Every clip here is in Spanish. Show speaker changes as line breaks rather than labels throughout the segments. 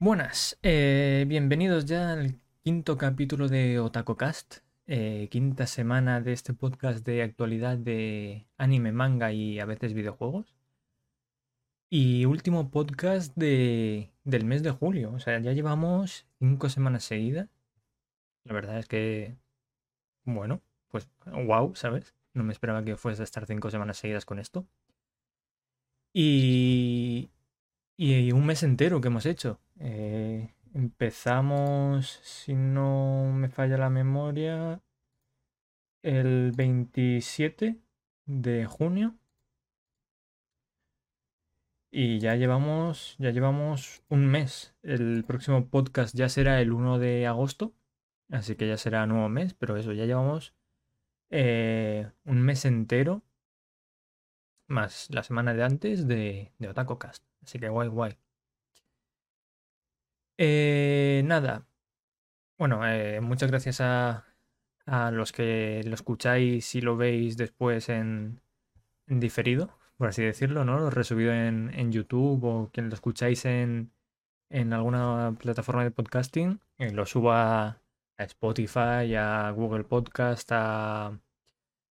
Buenas, eh, bienvenidos ya al quinto capítulo de OtakoCast, eh, quinta semana de este podcast de actualidad de anime, manga y a veces videojuegos. Y último podcast de, del mes de julio, o sea, ya llevamos cinco semanas seguidas. La verdad es que, bueno, pues wow, ¿sabes? No me esperaba que fuese a estar cinco semanas seguidas con esto. Y, y un mes entero que hemos hecho. Eh, empezamos, si no me falla la memoria, el 27 de junio. Y ya llevamos, ya llevamos un mes. El próximo podcast ya será el 1 de agosto. Así que ya será nuevo mes. Pero eso, ya llevamos eh, un mes entero. Más la semana de antes de, de. Así que guay, guay. Eh, nada. Bueno, eh, muchas gracias a, a, los que lo escucháis y lo veis después en, diferido, por así decirlo, ¿no? Lo resubido en, en YouTube o quien lo escucháis en, en alguna plataforma de podcasting, eh, lo subo a, a Spotify, a Google Podcast, a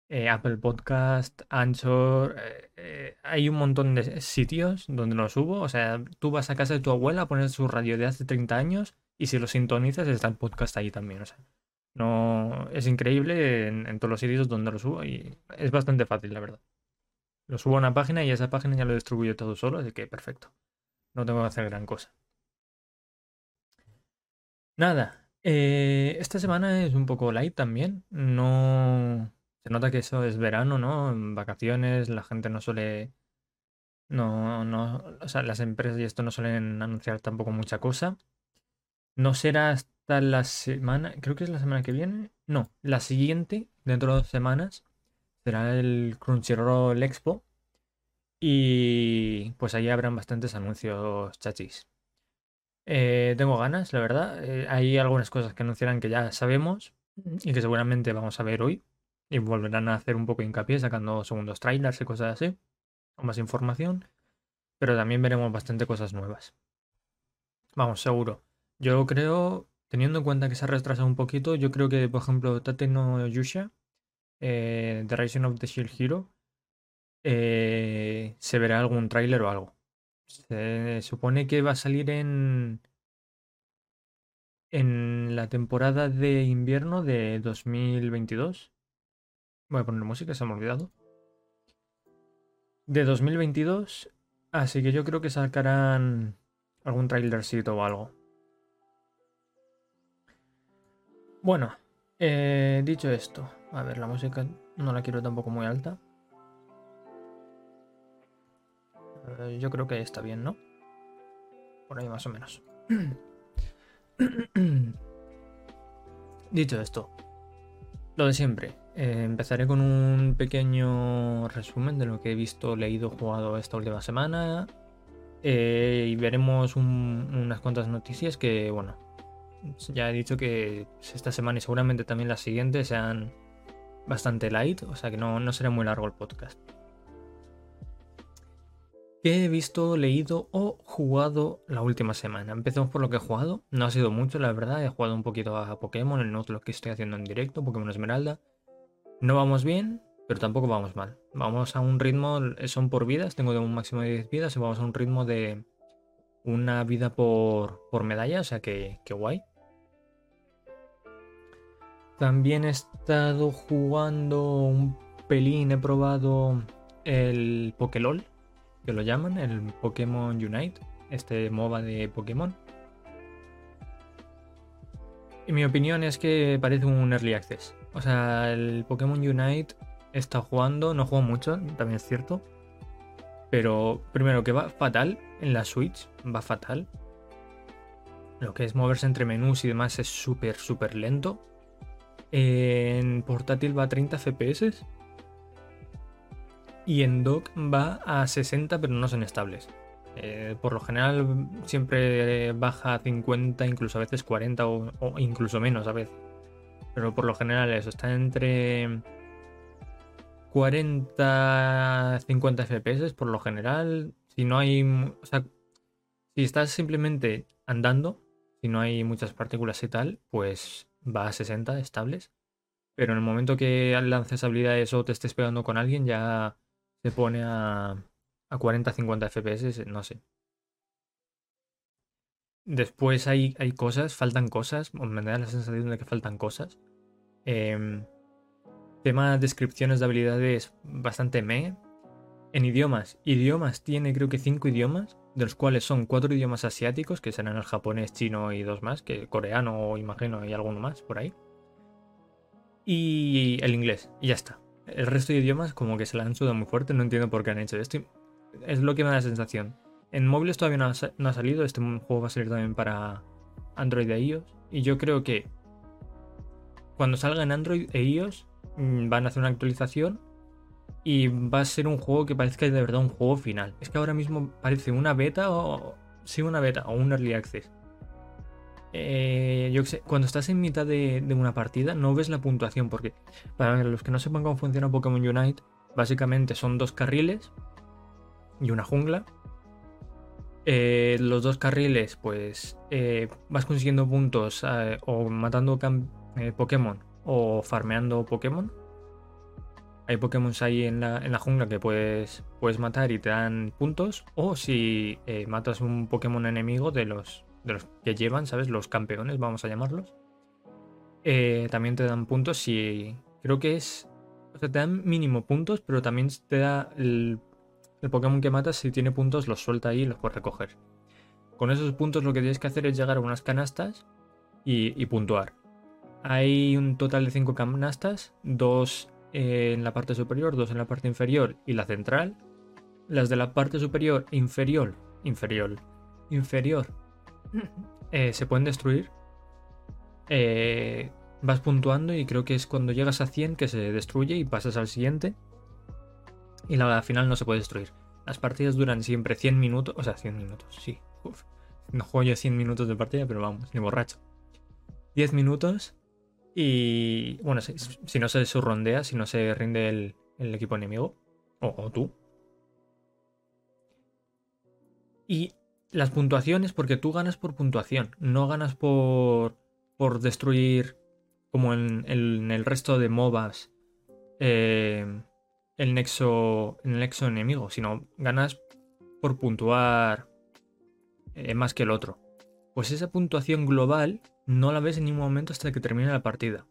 eh, Apple Podcast, Anchor, eh, eh, hay un montón de sitios donde lo subo. O sea, tú vas a casa de tu abuela, pones su radio de hace 30 años y si lo sintonizas está el podcast ahí también. O sea, no es increíble en, todos los sitios donde lo subo y es bastante fácil, la verdad. Lo subo a una página y esa página ya lo distribuyo todo solo, así que perfecto. No tengo que hacer gran cosa. Nada, esta semana es un poco light también. No, se nota que eso es verano, ¿no? En vacaciones la gente no suele... No, no, o sea, las empresas y esto no suelen anunciar tampoco mucha cosa. No será hasta la semana, creo que es la semana que viene. No, la siguiente, dentro de dos semanas, será el Crunchyroll Expo. Y pues ahí habrán bastantes anuncios chachis. Eh, tengo ganas, la verdad. Eh, hay algunas cosas que anunciarán que ya sabemos y que seguramente vamos a ver hoy. Y volverán a hacer un poco de hincapié sacando segundos trailers y cosas así. O más información. Pero también veremos bastante cosas nuevas. Vamos, seguro. Yo creo, teniendo en cuenta que se ha retrasado un poquito, yo creo que, por ejemplo, Tate no Yusha, eh, The Rising of the Shield Hero, eh, se verá algún tráiler o algo. Se supone que va a salir en en la temporada de invierno de 2022. Voy a poner música, se me ha olvidado. De 2022. Así que yo creo que sacarán algún trailercito o algo. Bueno, eh, dicho esto, a ver, la música no la quiero tampoco muy alta. Eh, yo creo que está bien, ¿no? Por ahí más o menos. Dicho esto, lo de siempre. Eh, empezaré con un pequeño resumen de lo que he visto, leído, jugado esta última semana. Eh, y veremos unas cuantas noticias que, bueno, ya he dicho que esta semana y seguramente también la siguiente sean bastante light, o sea que no, no será muy largo el podcast. ¿Qué he visto, leído o jugado la última semana? Empezamos por lo que he jugado. No ha sido mucho, la verdad. He jugado un poquito a Pokémon, el lo que estoy haciendo en directo, Pokémon Esmeralda. No vamos bien, pero tampoco vamos mal. Vamos a un ritmo, son por vidas, tengo un máximo de 10 vidas y vamos a un ritmo de una vida por, por medalla, o sea que, que guay. También he estado jugando un pelín, he probado el Pokélol, que lo llaman, el Pokémon Unite, este MOBA de Pokémon. Y mi opinión es que parece un early access. O sea, el Pokémon Unite está jugando, no juego mucho, también es cierto. Pero primero que va fatal en la Switch, va fatal. Lo que es moverse entre menús y demás es súper, súper lento. En portátil va a 30 FPS. Y en dock va a 60, pero no son estables. Eh, por lo general siempre baja a 50, incluso a veces 40 o, o incluso menos a veces. Pero por lo general eso está entre 40 50 FPS por lo general. Si no hay. O sea, Si estás simplemente andando, si no hay muchas partículas y tal, pues va a 60 estables. Pero en el momento que lances habilidades o te estés pegando con alguien, ya se pone a, a 40-50 FPS, no sé. Después hay, hay cosas, faltan cosas, me da la sensación de que faltan cosas. Eh, tema descripciones de habilidades bastante me. En idiomas, idiomas tiene creo que 5 idiomas, de los cuales son 4 idiomas asiáticos, que serán el japonés, chino y dos más, que coreano, imagino, y alguno más por ahí. Y el inglés, y ya está. El resto de idiomas como que se la han sudado muy fuerte, no entiendo por qué han hecho esto. Es lo que me da la sensación. En móviles todavía no ha, salido, este juego va a salir también para Android e iOS. Y yo creo que cuando salga en Android e iOS mm, van a hacer una actualización y va a ser un juego que parezca de verdad un juego final. Es que ahora mismo parece una beta o... Sí, una beta o un early access. Eh, yo sé, cuando estás en mitad de, de, una partida no ves la puntuación porque para los que no sepan cómo funciona Pokémon Unite, básicamente son dos carriles y una jungla eh, los dos carriles, pues eh, vas consiguiendo puntos eh, o matando Pokémon o farmeando Pokémon. Hay Pokémon ahí en la, en la, jungla que puedes, puedes matar y te dan puntos. O si matas un Pokémon enemigo de los, de los que llevan, ¿sabes? Los campeones, vamos a llamarlos. también te dan puntos si. Creo que es. O sea, te dan mínimo puntos, pero también te da el el Pokémon que matas, si tiene puntos, los suelta ahí y los puedes recoger. Con esos puntos lo que tienes que hacer es llegar a unas canastas y, puntuar. Hay un total de 5 canastas, dos en la parte superior, dos en la parte inferior y la central. Las de la parte superior e inferior, inferior, inferior, eh, se pueden destruir. Eh, vas puntuando y creo que es cuando llegas a 100 que se destruye y pasas al siguiente y la final no se puede destruir. Las partidas duran siempre 100 minutos, o sea, 100 minutos, sí. No juego yo 100 minutos de partida, pero vamos, ni borracho. 10 minutos y bueno, si, no se surrondea, si no se rinde el, equipo enemigo, o, tú. Y las puntuaciones, porque tú ganas por puntuación, no ganas por, por destruir como en, en el resto de MOBAs. Eh, el nexo, el nexo enemigo, sino ganas por puntuar eh, más que el otro. Pues esa puntuación global no la ves en ningún momento hasta que termine la partida.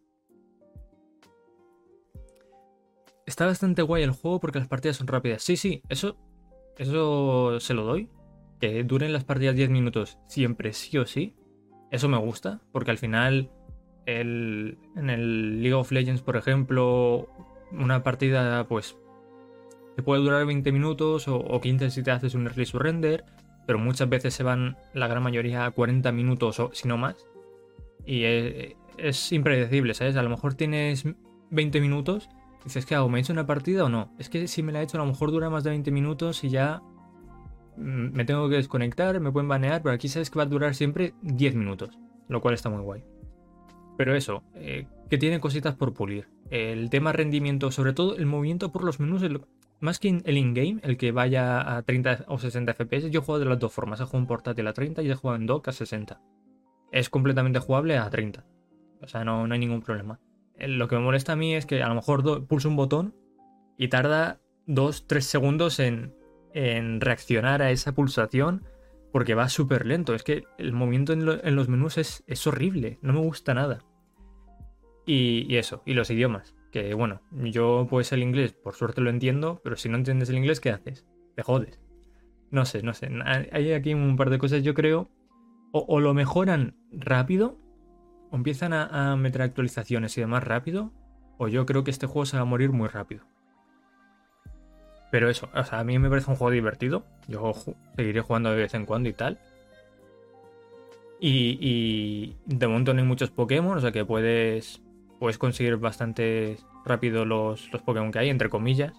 Está bastante guay el juego porque las partidas son rápidas. Sí, sí, eso, eso se lo doy. Que duren las partidas 10 minutos siempre, sí o sí. Eso me gusta, porque al final el, en el League of Legends, por ejemplo, una partida, pues, te puede durar 20 minutos o, 15 si te haces un early surrender, pero muchas veces se van la gran mayoría a 40 minutos o si no más. Y es, impredecible, ¿sabes? A lo mejor tienes 20 minutos, dices, ¿qué hago? ¿Me he hecho una partida o no? Es que si me la he hecho, a lo mejor dura más de 20 minutos y ya mm, me tengo que desconectar, me pueden banear, pero aquí sabes que va a durar siempre 10 minutos, lo cual está muy guay. Pero eso, eh, que tiene cositas por pulir. El tema rendimiento, sobre todo el movimiento por los menús, más que el in-game, el que vaya a 30 o 60 FPS, yo juego de las dos formas. He jugado en portátil a 30 y he jugado en dock a 60. Es completamente jugable a 30. O sea, no, no hay ningún problema. Eh, lo que me molesta a mí es que a lo mejor pulso un botón y tarda 2-3 segundos en, en reaccionar a esa pulsación porque va súper lento. Es que el movimiento en, los menús es, es, horrible, no me gusta nada. Y, eso, y los idiomas. Que bueno, yo pues el inglés por suerte lo entiendo, pero si no entiendes el inglés, ¿qué haces? Te jodes. No sé, no sé. Hay aquí un par de cosas, yo creo. O, lo mejoran rápido, o empiezan a, meter actualizaciones y demás rápido, o yo creo que este juego se va a morir muy rápido. Pero eso, o sea, a mí me parece un juego divertido. Yo seguiré jugando de vez en cuando y tal. Y, de momento no hay muchos Pokémon, o sea que puedes, puedes conseguir bastante rápido los, los Pokémon que hay, entre comillas.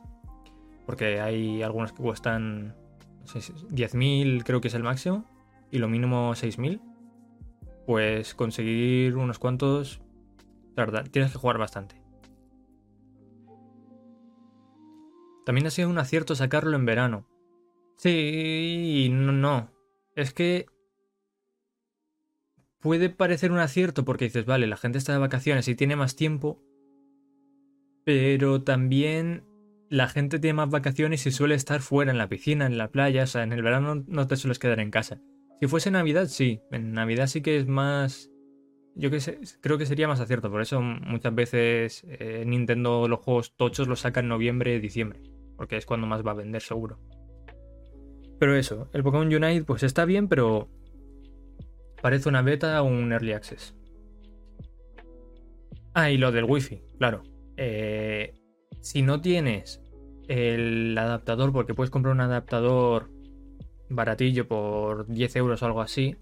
Porque hay algunos que cuestan no sé, 10.000, creo que es el máximo, y lo mínimo 6.000. Pues conseguir unos cuantos, la verdad, tienes que jugar bastante. También ha sido un acierto sacarlo en verano. Sí, no, no. es que puede parecer un acierto porque dices, vale, la gente está de vacaciones y tiene más tiempo, pero también la gente tiene más vacaciones y suele estar fuera, en la piscina, en la playa, o sea, en el verano no te sueles quedar en casa. Si fuese Navidad, sí, en Navidad sí que es más... Yo sé, creo que sería más acierto, por eso muchas veces eh, Nintendo los juegos tochos los saca en noviembre, diciembre, porque es cuando más va a vender seguro. Pero eso, el Pokémon Unite pues está bien, pero parece una beta o un early access. Ah, y lo del wifi, claro. Eh, si no tienes el adaptador, porque puedes comprar un adaptador baratillo por 10 euros o algo así,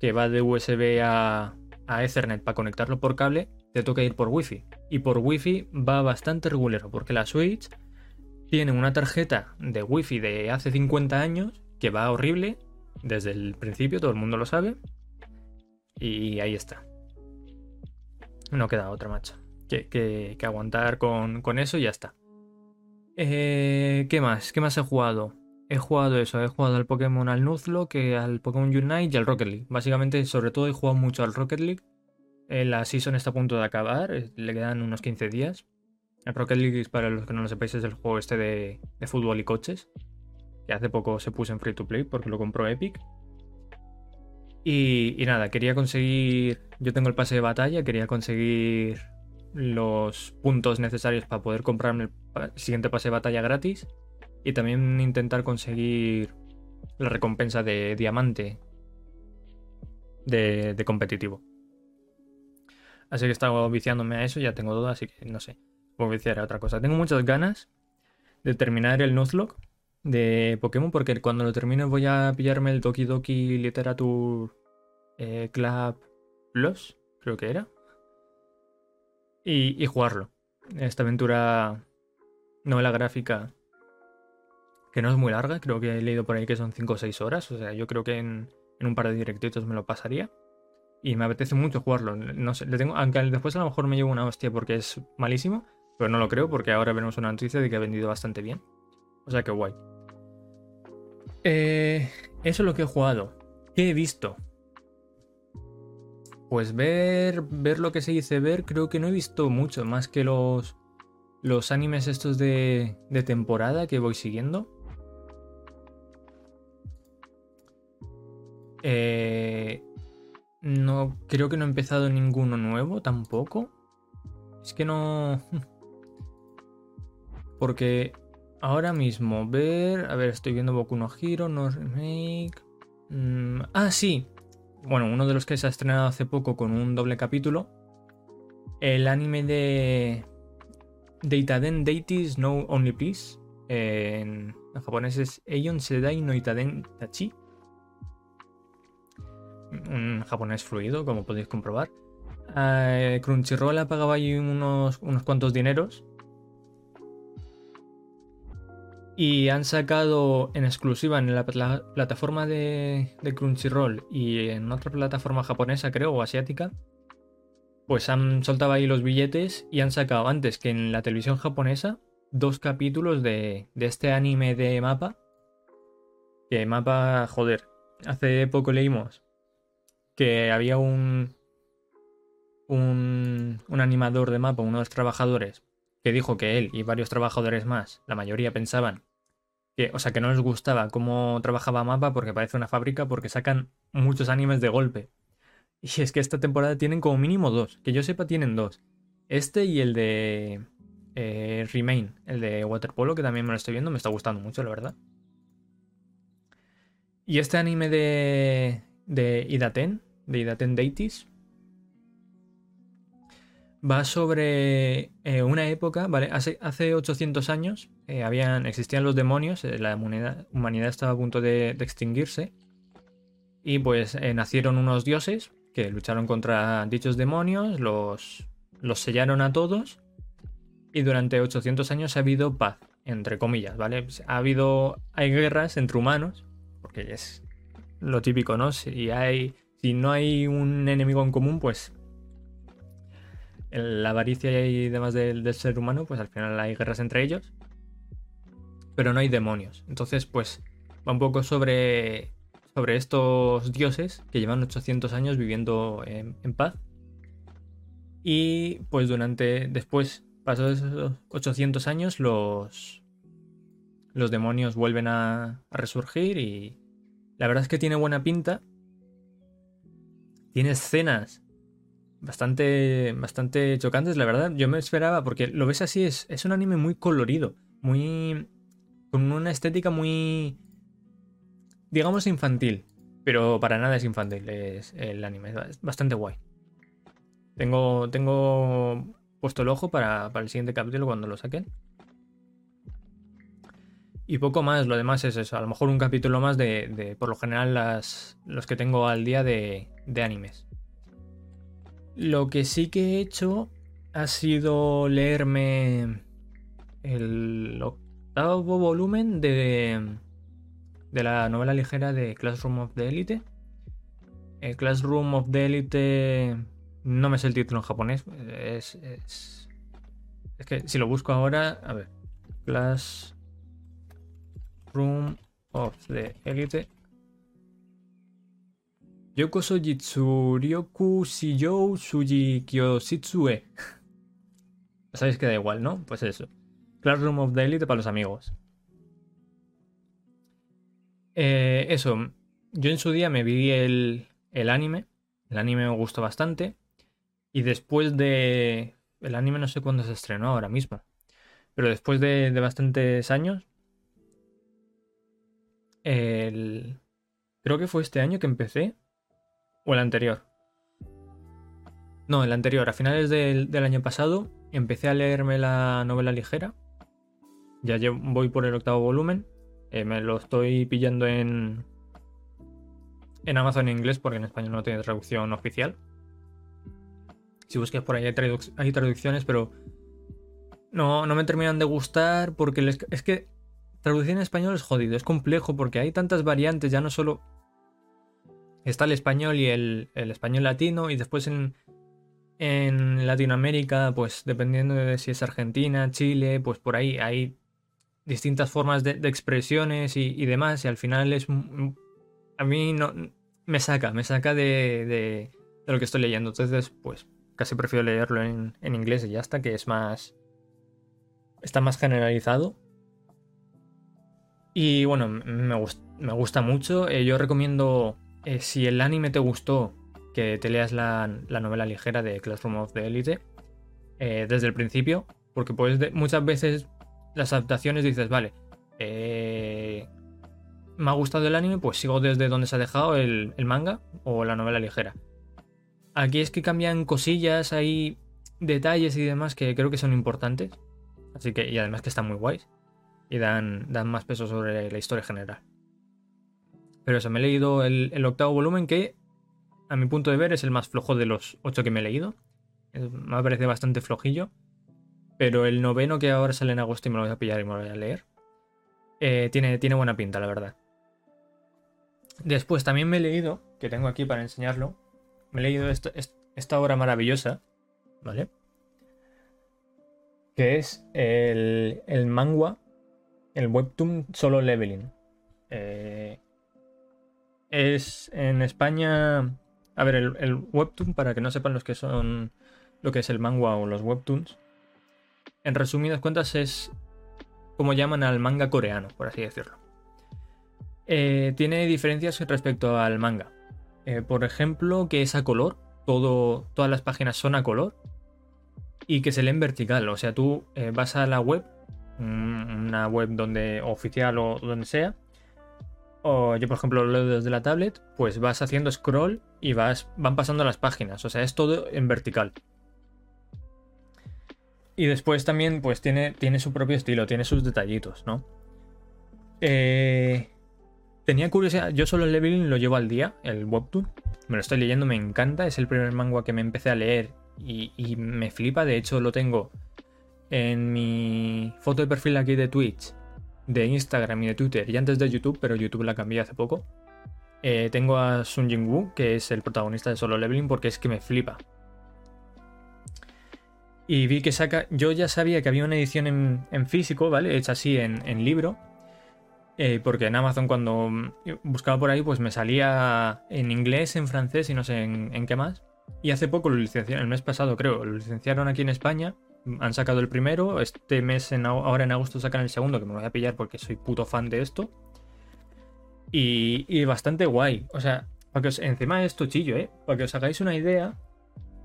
que va de USB a, a Ethernet para conectarlo por cable, te toca ir por Wi-Fi. Y por Wi-Fi va bastante regular, porque la Switch tiene una tarjeta de Wi-Fi de hace 50 años que va horrible desde el principio, todo el mundo lo sabe. Y ahí está. No queda otra, macho. Que, que, aguantar con, con, eso y ya está. Eh, ¿Qué más? ¿Qué más he jugado? He jugado eso, he jugado al Pokémon al Nuzlocke, al Pokémon Unite y al Rocket League. Básicamente, sobre todo, he jugado mucho al Rocket League. Eh, la season está a punto de acabar, eh, le quedan unos 15 días. El Rocket League, para los que no lo sepáis, es el juego este de, de fútbol y coches. Que hace poco se puso en free to play porque lo compró Epic. Y, nada, quería conseguir. Yo tengo el pase de batalla, quería conseguir los puntos necesarios para poder comprarme el siguiente pase de batalla gratis. Y también intentar conseguir la recompensa de diamante de, competitivo. Así que he estado viciándome a eso, ya tengo dudas, así que no sé. Puedo viciar a otra cosa. Tengo muchas ganas de terminar el Nuzlocke de Pokémon, porque cuando lo termine voy a pillarme el Doki Doki Literature eh, Club Plus, creo que era. Y, jugarlo. Esta aventura novela gráfica que no es muy larga, creo que he leído por ahí que son 5 o 6 horas, o sea, yo creo que en, un par de directitos me lo pasaría. Y me apetece mucho jugarlo. No sé, le tengo, aunque después a lo mejor me llevo una hostia porque es malísimo, pero no lo creo porque ahora vemos una noticia de que ha vendido bastante bien. O sea que guay. Eh, eso es lo que he jugado. ¿Qué he visto? Pues ver, ver lo que se dice ver, creo que no he visto mucho, más que los, los animes estos de, de temporada que voy siguiendo. Eh, no, creo que no he empezado ninguno nuevo tampoco. Es que no... Porque ahora mismo ver... A ver, estoy viendo Boku no Hero, no remake... Mm, ah, sí. Bueno, uno de los que se ha estrenado hace poco con un doble capítulo, el anime de Deitaden Deities No Only Peace, en, japonés es Eion Sedai no Itaden Tachi, un japonés fluido, como podéis comprobar. Eh, Crunchyroll ha pagado ahí unos, unos cuantos dineros Y han sacado en exclusiva en la, plataforma de, Crunchyroll y en otra plataforma japonesa, creo, o asiática. Pues han soltado ahí los billetes y han sacado antes que en la televisión japonesa dos capítulos de, este anime de mapa. Que mapa, joder, hace poco leímos que había un, un, un animador de mapa, uno de los trabajadores, que dijo que él y varios trabajadores más, la mayoría pensaban o sea, que no les gustaba cómo trabajaba Mapa porque parece una fábrica porque sacan muchos animes de golpe. Y es que esta temporada tienen como mínimo dos. Que yo sepa, tienen dos. Este y el de eh, Remain, el de Waterpolo, que también me lo estoy viendo, me está gustando mucho, la verdad. Y este anime de, de Idaten, de Idaten Deities, va sobre eh, una época, ¿vale? Hace, hace 800 años eh, habían, existían los demonios, eh, la humanidad, estaba a punto de, extinguirse y pues nacieron unos dioses que lucharon contra dichos demonios, los, los sellaron a todos y durante 800 años ha habido paz, entre comillas, ¿vale? Ha habido, hay guerras entre humanos, porque es lo típico, ¿no? Si, hay, si no hay un enemigo en común, pues la avaricia y demás del, ser humano, pues al final hay guerras entre ellos. Pero no hay demonios. Entonces, pues va un poco sobre, sobre estos dioses que llevan 800 años viviendo en, paz. Y pues durante, después, pasados esos 800 años, los, los demonios vuelven a, a resurgir y la verdad es que tiene buena pinta. Tiene escenas bastante, bastante chocantes, la verdad. Yo me esperaba, porque lo ves así, es, es un anime muy colorido, muy... con una estética muy... digamos infantil. Pero para nada es infantil, es el anime, es bastante guay. Tengo, tengo puesto el ojo para, para el siguiente capítulo cuando lo saquen. Y poco más, lo demás es eso. A lo mejor un capítulo más de, por lo general, las, los que tengo al día de, de animes. Lo que sí que he hecho ha sido leerme el octavo volumen de, de la novela ligera de Classroom of the Elite. El Classroom of the Elite no me sé el título en japonés. Es, es, es que si lo busco ahora, a ver. Classroom of the Elite. Yoko Sojitsu Ryoku Shijou Suji Kyoshitsue. Sabéis que da igual, ¿no? Pues eso. Classroom of the Elite para los amigos. Eh, eso. Yo en su día me vi el, el anime. El anime me gustó bastante. Y después de... El anime no sé cuándo se estrenó ahora mismo. Pero después de, de bastantes años... El... Creo que fue este año que empecé. O el anterior. No, el anterior. A finales del, del año pasado empecé a leerme la novela ligera. Ya voy por el octavo volumen. Eh, me lo estoy pillando en, en Amazon en inglés porque en español no tiene traducción oficial. Si buscas por ahí hay, traduc hay traducciones, pero no, no, me terminan de gustar porque es que traducir en español es jodido, es complejo porque hay tantas variantes, ya no solo está el español y el, el español latino y después en, en Latinoamérica, pues dependiendo de si es Argentina, Chile, pues por ahí hay distintas formas de, expresiones y, demás y al final es... A mí no... Me saca, me saca de, de, de lo que estoy leyendo. Entonces, pues casi prefiero leerlo en, en, inglés y ya está, que es más... Está más generalizado. Y bueno, me, gust, me gusta mucho. Eh, yo recomiendo, eh, si el anime te gustó, que te leas la, la novela ligera de Classroom of the Elite eh, desde el principio, porque pues de, muchas veces las adaptaciones dices, vale, eh, me ha gustado el anime, pues sigo desde donde se ha dejado el, manga o la novela ligera. Aquí es que cambian cosillas, hay detalles y demás que creo que son importantes. Así que, y además que están muy guays. Y dan, dan más peso sobre la historia general. Pero eso, me he leído el, el octavo volumen que, a mi punto de ver, es el más flojo de los ocho que me he leído. Me parece bastante flojillo. Pero el noveno que ahora sale en agosto y me lo voy a pillar y me lo voy a leer. Eh, tiene, tiene buena pinta, la verdad. Después también me he leído, que tengo aquí para enseñarlo, me he leído esta, esta obra maravillosa, ¿vale? Que es el, el manga, el webtoon solo leveling. Eh, es en España... A ver, el, el, webtoon, para que no sepan los que son lo que es el manga o los webtoons, en resumidas cuentas es como llaman al manga coreano, por así decirlo. Eh, tiene diferencias respecto al manga. Eh, por ejemplo, que es a color, todas las páginas son a color y que se leen vertical. O sea, tú eh, vas a la web, una web donde oficial o donde sea, o yo por ejemplo lo leo desde la tablet, pues vas haciendo scroll y vas, van pasando las páginas. O sea, es todo en vertical. Y después también, pues tiene, tiene su propio estilo, tiene sus detallitos, ¿no? Eh, tenía curiosidad, yo solo el leveling lo llevo al día, el webtoon. Me lo estoy leyendo, me encanta. Es el primer manga que me empecé a leer y, y me flipa. De hecho, lo tengo en mi foto de perfil aquí de Twitch, de Instagram y de Twitter, y antes de YouTube, pero YouTube la cambié hace poco. Eh, tengo a Sun Jin Woo, que es el protagonista de Solo Leveling, porque es que me flipa. Y vi que saca. Yo ya sabía que había una edición en, en físico, ¿vale? Hecha así en, en, libro. Eh, porque en Amazon cuando buscaba por ahí, pues me salía en inglés, en francés y no sé en, qué más. Y hace poco lo licenciaron, el mes pasado creo, lo licenciaron aquí en España. Han sacado el primero, este mes en, ahora en agosto sacan el segundo, que me lo voy a pillar porque soy puto fan de esto. Y, y bastante guay. O sea, para que os, encima esto chillo, ¿eh? Para que os hagáis una idea,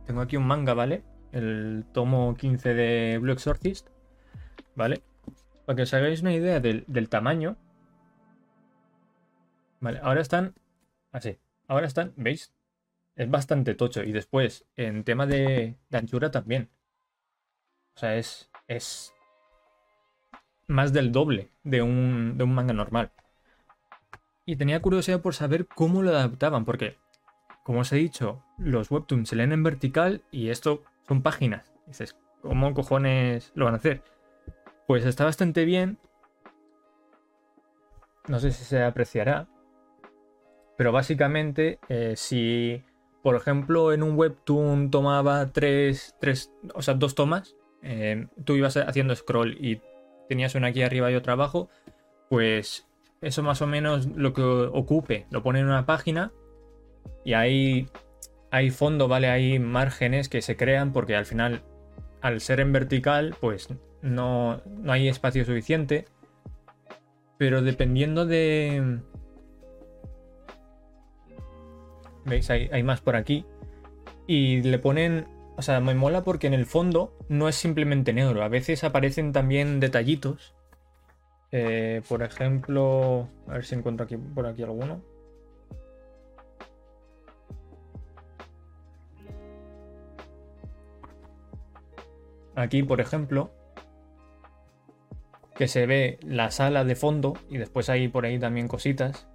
tengo aquí un manga, ¿vale? El tomo 15 de Blue Exorcist, ¿vale? Para que os hagáis una idea del, tamaño. Vale, ahora están así. Ahora están, ¿veis? Es bastante tocho. Y después, en tema de, de anchura también. O sea, es, es más del doble de un, de un manga normal. Y tenía curiosidad por saber cómo lo adaptaban, porque, como os he dicho, los webtoons se leen en vertical y esto son páginas. dices, ¿cómo cojones lo van a hacer? Pues está bastante bien. No sé si se apreciará. Pero básicamente, eh, si por ejemplo en un webtoon tomaba tres, tres o sea, dos tomas, eh, tú ibas haciendo scroll y tenías una aquí arriba y otra abajo, pues eso más o menos lo que ocupe lo pone en una página y ahí hay fondo, ¿vale? Hay márgenes que se crean porque al final, al ser en vertical, pues no, hay espacio suficiente. Pero dependiendo de... ¿Veis? Hay, más por aquí. Y le ponen... O sea, me mola porque en el fondo no es simplemente negro. A veces aparecen también detallitos. Eh, por ejemplo... A ver si encuentro aquí, por aquí alguno. Aquí, por ejemplo, que se ve la sala de fondo y después hay por ahí también cositas.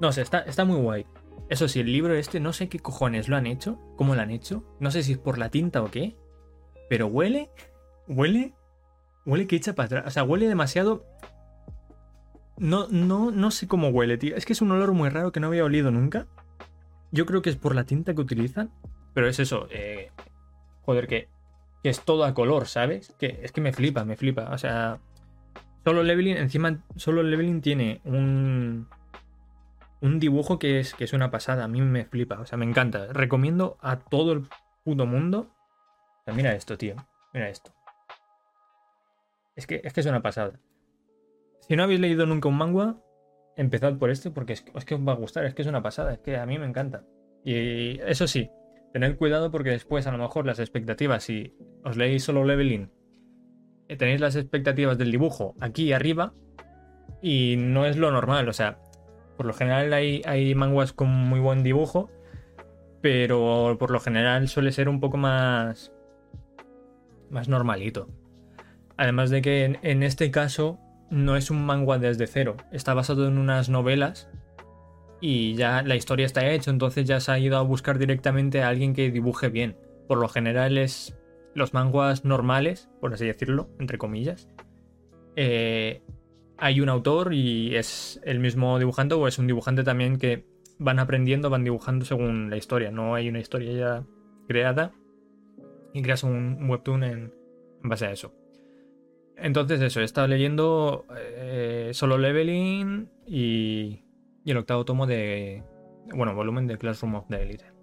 No sé, está, está muy guay. Eso sí, el libro este no sé qué cojones lo han hecho, cómo lo han hecho, no sé si es por la tinta o qué, pero huele, huele, huele que echa para atrás, o sea, huele demasiado... No, no, no sé cómo huele, tío. Es que es un olor muy raro que no había olido nunca. Yo creo que es por la tinta que utilizan, pero es eso, eh, joder, que es todo a color, ¿sabes? Que es que me flipa, me flipa. O sea, solo leveling, encima, solo leveling tiene un, un dibujo que es, que es una pasada. A mí me flipa, o sea, me encanta. Recomiendo a todo el puto mundo. O sea, mira esto, tío. Mira esto. Es que, es que es una pasada. Si no habéis leído nunca un manga, empezad por este porque es, es que os va a gustar. Es que es una pasada. Es que a mí me encanta. Y eso sí, Tened cuidado porque después a lo mejor las expectativas, si os leéis solo leveling, eh, tenéis las expectativas del dibujo aquí arriba y no es lo normal. O sea, por lo general hay, hay manguas con muy buen dibujo, pero por lo general suele ser un poco más, más normalito. Además de que en este caso no es un manga desde cero, está basado en unas novelas y ya la historia está hecha, entonces ya se ha ido a buscar directamente a alguien que dibuje bien. Por lo general es los manguas normales, por así decirlo, entre comillas. Eh, hay un autor y es el mismo dibujante o es un dibujante también que van aprendiendo, van dibujando según la historia. No hay una historia ya creada y creas un webtoon en, base a eso. Entonces eso, he estado leyendo eh, solo leveling y y el octavo tomo de. Bueno, volumen de Classroom of the Elite.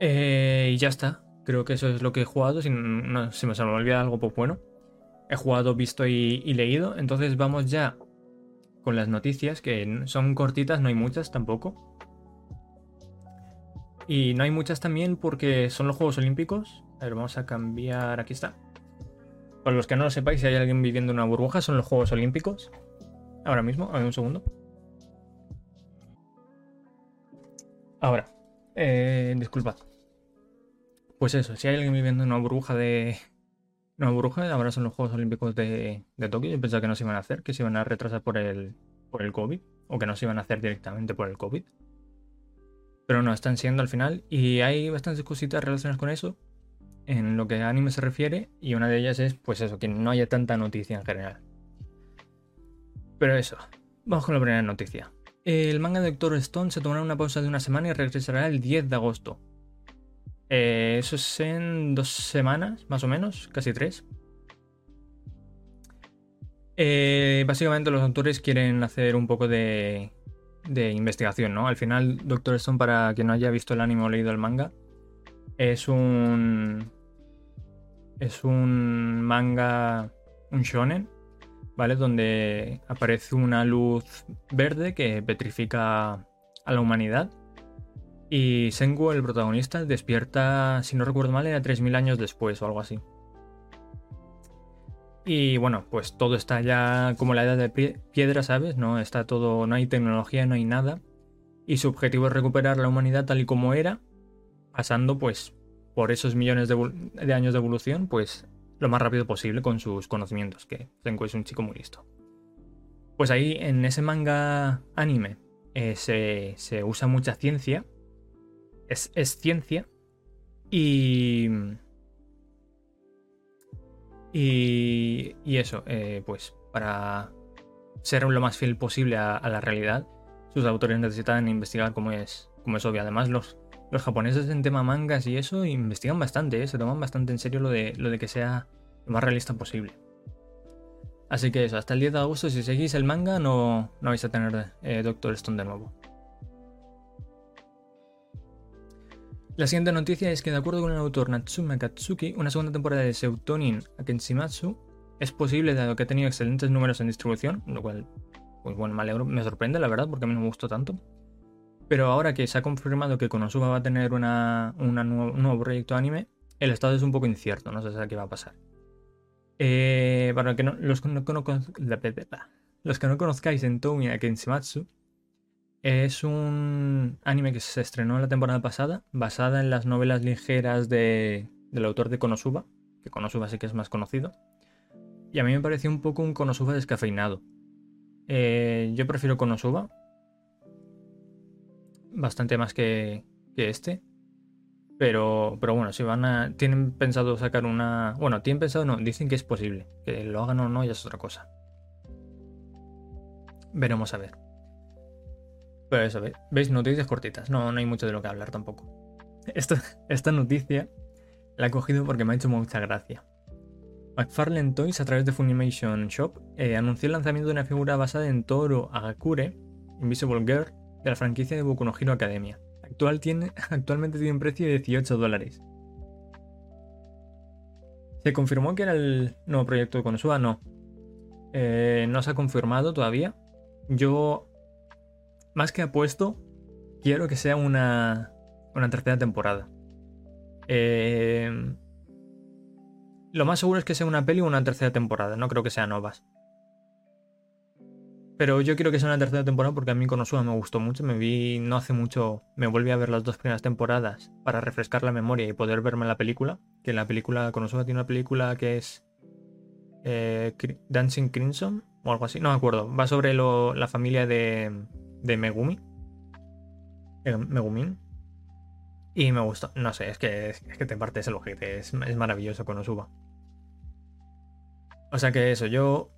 Eh, y ya está. Creo que eso es lo que he jugado. Si, no, se me olvida algo, pues bueno. He jugado, visto y, leído. Entonces vamos ya con las noticias, que son cortitas, no hay muchas tampoco. Y no hay muchas también porque son los Juegos Olímpicos. A ver, vamos a cambiar. Aquí está. Para los que no lo sepáis, si hay alguien viviendo en una burbuja, son los Juegos Olímpicos. Ahora mismo, a ver un segundo. Ahora, eh, disculpad. Pues eso, si hay alguien viviendo en una burbuja de. Una burbuja, ahora son los Juegos Olímpicos de, de Tokio. Yo pensaba que no se iban a hacer, que se iban a retrasar por el, por el COVID, o que no se iban a hacer directamente por el COVID. Pero no, están siendo al final. Y hay bastantes cositas relacionadas con eso, en lo que a anime se refiere, y una de ellas es, pues eso, que no haya tanta noticia en general. Pero eso, vamos con la primera noticia. El manga de Doctor Stone se tomará una pausa de una semana y regresará el 10 de agosto. Eh, eso es en dos semanas, más o menos, casi tres. Eh, básicamente los autores quieren hacer un poco de, de investigación, ¿no? Al final, Doctor Stone, para quien no haya visto el anime o leído el manga, es un. Es un manga. Un shonen, ¿vale? Donde aparece una luz verde que petrifica a la humanidad. Y Sengu, el protagonista, despierta, si no recuerdo mal, era 3.000 años después o algo así. Y bueno, pues todo está ya como la edad de piedra, ¿sabes? No está todo, no hay tecnología, no hay nada. Y su objetivo es recuperar la humanidad tal y como era, pasando pues por esos millones de, años de evolución, pues lo más rápido posible con sus conocimientos, que es un chico muy listo. Pues ahí en ese manga anime eh, se, usa mucha ciencia, es, es ciencia, y y, eso, eh, pues para ser lo más fiel posible a, la realidad, sus autores necesitan investigar como es, como es obvio. Además, los, los japoneses en tema mangas y eso investigan bastante, ¿eh? se toman bastante en serio lo de, lo de que sea lo más realista posible. Así que eso, hasta el 10 de agosto, si seguís el manga, no, no vais a tener eh, Doctor Stone de nuevo. La siguiente noticia es que de acuerdo con el autor Natsume Katsuki, una segunda temporada de Seutonin Akenshimatsu es posible dado que ha tenido excelentes números en distribución, lo cual, pues bueno, me, me sorprende la verdad porque a mí no me gustó tanto. Pero ahora que se ha confirmado que Konosuba va a tener una, un nuevo, proyecto anime, el estado es un poco incierto, no sé qué va a pasar. Eh, para que no, los, no, los que no conozcáis en Toumi Akenshimatsu, es un anime que se estrenó la temporada pasada, basada en las novelas ligeras de, del autor de Konosuba, que Konosuba sí que es más conocido. Y a mí me pareció un poco un Konosuba descafeinado. Eh, yo prefiero Konosuba. Bastante más que, que este. Pero, pero bueno, si van a. Tienen pensado sacar una. Bueno, tienen pensado, no, dicen que es posible. Que lo hagan o no ya es otra cosa. Veremos a ver. Pero eso, ¿veis? Noticias cortitas, no, no hay mucho de lo que hablar tampoco. esta noticia la he cogido porque me ha hecho mucha gracia. McFarlane Toys, a través de Funimation Shop, eh, anunció el lanzamiento de una figura basada en Toro Agakure, Invisible Girl, de la franquicia de Boku no Hero Academia. Actual tiene, actualmente tiene un precio de 18 dólares. ¿Se confirmó que era el nuevo proyecto de Konosuba? No. Eh, no se ha confirmado todavía. Yo más que apuesto, quiero que sea una, una tercera temporada. Eh, lo más seguro es que sea una peli o una tercera temporada, no creo que sean novas. Pero yo quiero que sea una tercera temporada porque a mí Konosuba me gustó mucho. Me vi no hace mucho, me volví a ver las dos primeras temporadas para refrescar la memoria y poder verme la película. Que la película Konosuba tiene una película que es eh, Dancing Crimson o algo así, no me acuerdo. Va sobre la familia de, de Megumi. Megumin. Y me gustó. No sé, es que, es que te partes el ojete. Es, es maravilloso cuando suba. O sea que eso, yo.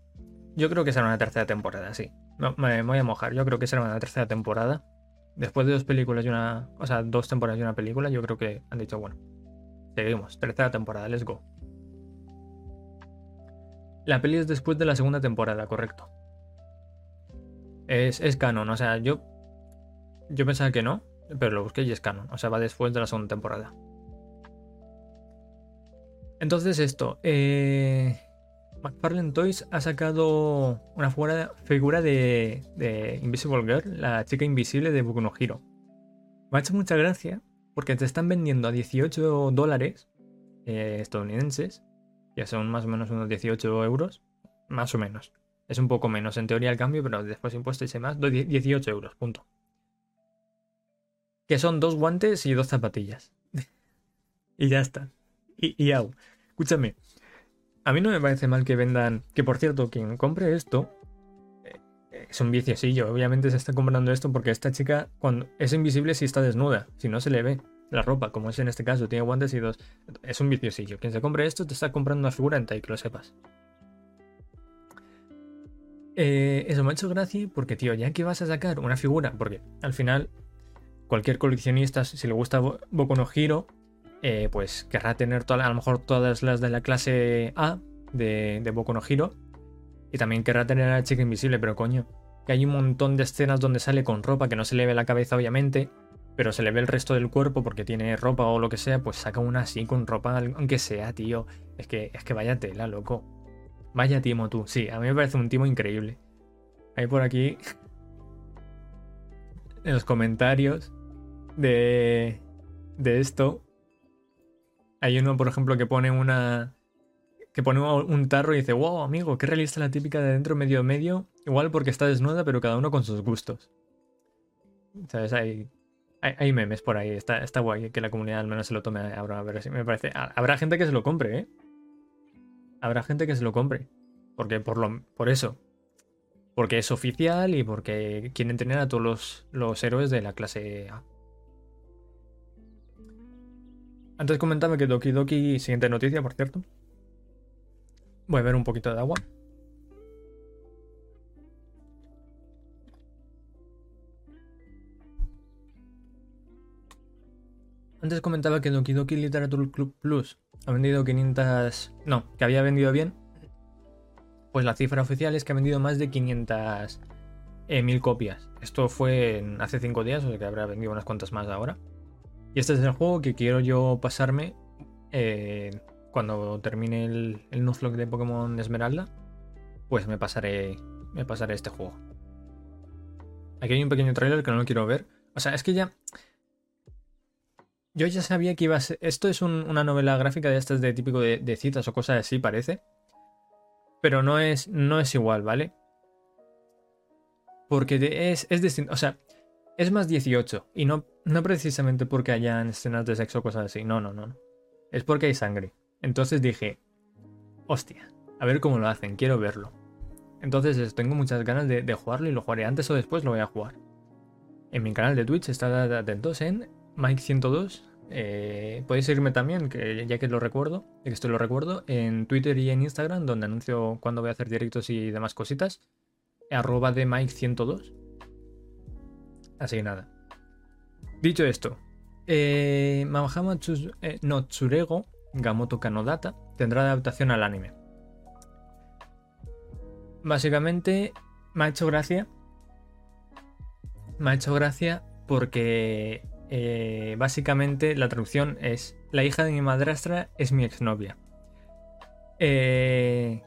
Yo creo que será una tercera temporada, sí. Me, voy a mojar. Yo creo que será una tercera temporada. Después de dos películas y una. O sea, dos temporadas y una película, yo creo que han dicho, bueno. Seguimos. Tercera temporada, let's go. La peli es después de la segunda temporada, correcto. Es, canon, o sea, yo. Yo pensaba que no, pero lo busqué y es canon. O sea, va después de la segunda temporada. Entonces, esto. Eh, McFarlane Toys ha sacado una figura de, de, Invisible Girl, la chica invisible de Boku no Hero. Me ha hecho mucha gracia porque te están vendiendo a 18 dólares eh, estadounidenses, ya son más o menos unos 18 euros, más o menos. Es un poco menos en teoría el cambio, pero después impuestos y más, 18 euros, punto. Que son dos guantes y dos zapatillas. y ya está. Y, y Escúchame. A mí no me parece mal que vendan. Que por cierto, quien compre esto. Eh, es un viciosillo. Obviamente se está comprando esto porque esta chica cuando es invisible si está desnuda. Si no se le ve la ropa, como es en este caso, tiene guantes y dos. Es un viciosillo. Quien se compre esto te está comprando una figura en Tai, que lo sepas. Eh, eso me ha hecho gracia porque, tío, ya que vas a sacar una figura, porque al final cualquier coleccionista, si le gusta Boku no Hiro, eh, pues querrá tener a lo mejor todas las de la clase A de, de Boku no Hiro. Y también querrá tener a la chica invisible, pero coño, que hay un montón de escenas donde sale con ropa que no se le ve la cabeza, obviamente, pero se le ve el resto del cuerpo porque tiene ropa o lo que sea, pues saca una así con ropa, aunque sea, tío. Es que, es que vaya tela, loco. Vaya timo tú. Sí, a mí me parece un timo increíble. Hay por aquí. En los comentarios de. de esto. Hay uno, por ejemplo, que pone una. que pone un tarro y dice, wow, amigo, qué realista la típica de dentro medio medio. Igual porque está desnuda, pero cada uno con sus gustos. ¿Sabes? Hay, hay, memes por ahí. Está, está guay que la comunidad al menos se lo tome. A ver si me parece. Habrá gente que se lo compre, ¿eh? Habrá gente que se lo compre. Porque por, lo, por eso. Porque es oficial y porque quieren tener a todos los, los héroes de la clase A. Antes comentaba que Doki Doki, siguiente noticia, por cierto. Voy a ver un poquito de agua. Antes comentaba que Doki Doki Literature Club Plus ha vendido 500... No, que había vendido bien. Pues la cifra oficial es que ha vendido más de 500 eh, mil copias. Esto fue hace 5 días, o sea que habrá vendido unas cuantas más ahora. Y este es el juego que quiero yo pasarme eh, cuando termine el, Nuzlocke de Pokémon Esmeralda. Pues me pasaré, me pasaré este juego. Aquí hay un pequeño trailer que no lo quiero ver. O sea, es que ya yo ya sabía que iba a ser. Esto es una novela gráfica de estas de típico de, citas o cosas así, parece. Pero no es, no es igual, ¿vale? Porque es, es distinto. O sea, es más 18. Y no, no precisamente porque hayan escenas de sexo o cosas así. No, no, no. Es porque hay sangre. Entonces dije, hostia, a ver cómo lo hacen, quiero verlo. Entonces tengo muchas ganas de, jugarlo y lo jugaré antes o después, lo voy a jugar. En mi canal de Twitch, estad atentos en Mike102. Eh, podéis seguirme también, que ya que lo recuerdo, que esto lo recuerdo, en Twitter y en Instagram, donde anuncio cuando voy a hacer directos y demás cositas. Arroba de Mike102. Así que nada. Dicho esto, eh, eh, no Tsurego Gamoto Kanodata tendrá adaptación al anime. Básicamente me ha hecho gracia. Me ha hecho gracia porque eh, básicamente la traducción es La hija de mi madrastra es mi exnovia. Eh,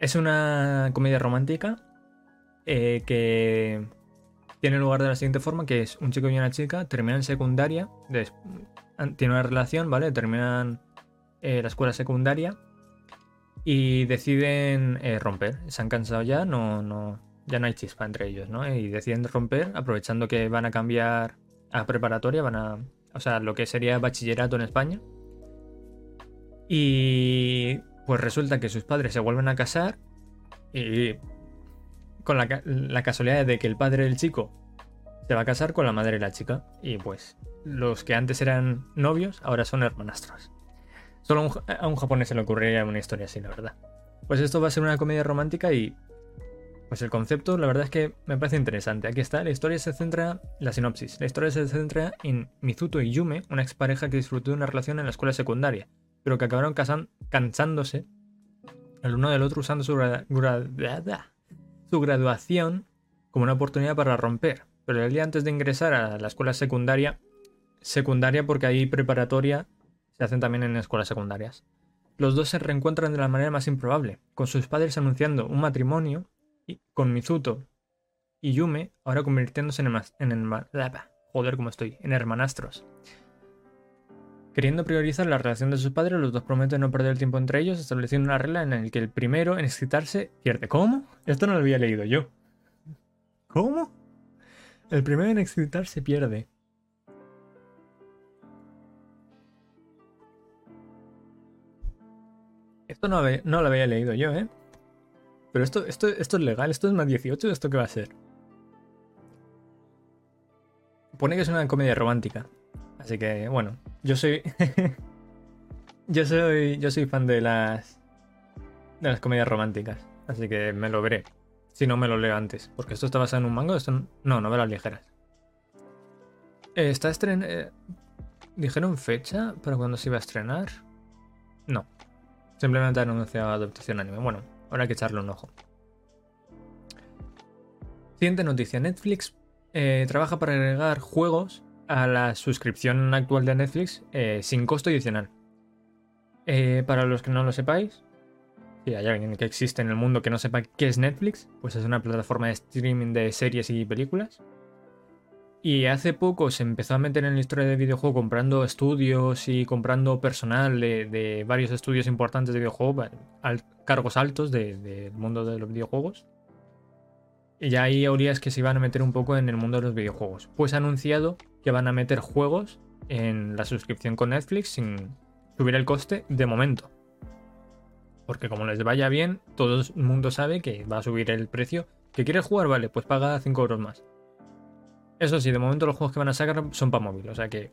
es una comedia romántica que tiene lugar de la siguiente forma, que es un chico y una chica, terminan secundaria, tienen una relación, ¿vale? Terminan la escuela secundaria y deciden romper. Se han cansado ya, no, no, ya no hay chispa entre ellos, ¿no? Y deciden romper aprovechando que van a cambiar a preparatoria, van a. O sea, lo que sería bachillerato en España. Y pues resulta que sus padres se vuelven a casar y con la, la, casualidad de que el padre del chico se va a casar con la madre de la chica. Y pues los que antes eran novios ahora son hermanastros. Solo a un japonés se le ocurriría una historia así, la verdad. Pues esto va a ser una comedia romántica y pues el concepto, la verdad es que me parece interesante. Aquí está, la historia se centra, la sinopsis, la historia se centra en Mizuto y Yume, una expareja que disfrutó de una relación en la escuela secundaria, pero que acabaron cansándose el uno del otro usando su, su graduación como una oportunidad para romper. Pero el día antes de ingresar a la escuela secundaria, secundaria porque ahí preparatoria se hacen también en escuelas secundarias. Los dos se reencuentran de la manera más improbable, con sus padres anunciando un matrimonio con Mizuto y Yume ahora convirtiéndose en, en, estoy, en hermanastros. Queriendo priorizar la relación de sus padres, los dos prometen no perder el tiempo entre ellos, estableciendo una regla en la que el primero en excitarse pierde. ¿Cómo? Esto no lo había leído yo. ¿Cómo? El primero en excitarse pierde. Esto no, no lo había leído yo, ¿eh? Pero esto, esto, esto es legal, esto es más 18, ¿esto qué va a ser? Pone que es una comedia romántica. Así que, bueno, yo soy. yo soy. Yo soy fan de las. de las comedias románticas. Así que me lo veré. Si no me lo leo antes. Porque esto está basado en un mango. Esto no, novelas ligeras. Eh, está estrenando. Eh, ¿Dijeron fecha para cuando se iba a estrenar? No. Simplemente han anunciado adaptación anime. Bueno, Habrá que echarle un ojo. Siguiente noticia. Netflix eh, trabaja para agregar juegos a la suscripción actual de Netflix eh, sin costo adicional. Eh, para los que no lo sepáis, si hay alguien que existe en el mundo que no sepa qué es Netflix, pues es una plataforma de streaming de series y películas. Y hace poco se empezó a meter en la historia de videojuego comprando estudios y comprando personal de, varios estudios importantes de videojuegos, cargos altos del mundo de los videojuegos. Y ya hay teorías que se iban a meter un poco en el mundo de los videojuegos. Pues ha anunciado que van a meter juegos en la suscripción con Netflix sin subir el coste de momento. Porque como les vaya bien, todo el mundo sabe que va a subir el precio. ¿Que quieres jugar? Vale, pues paga 5 euros más. Eso sí, de momento los juegos que van a sacar son para móvil, o sea que.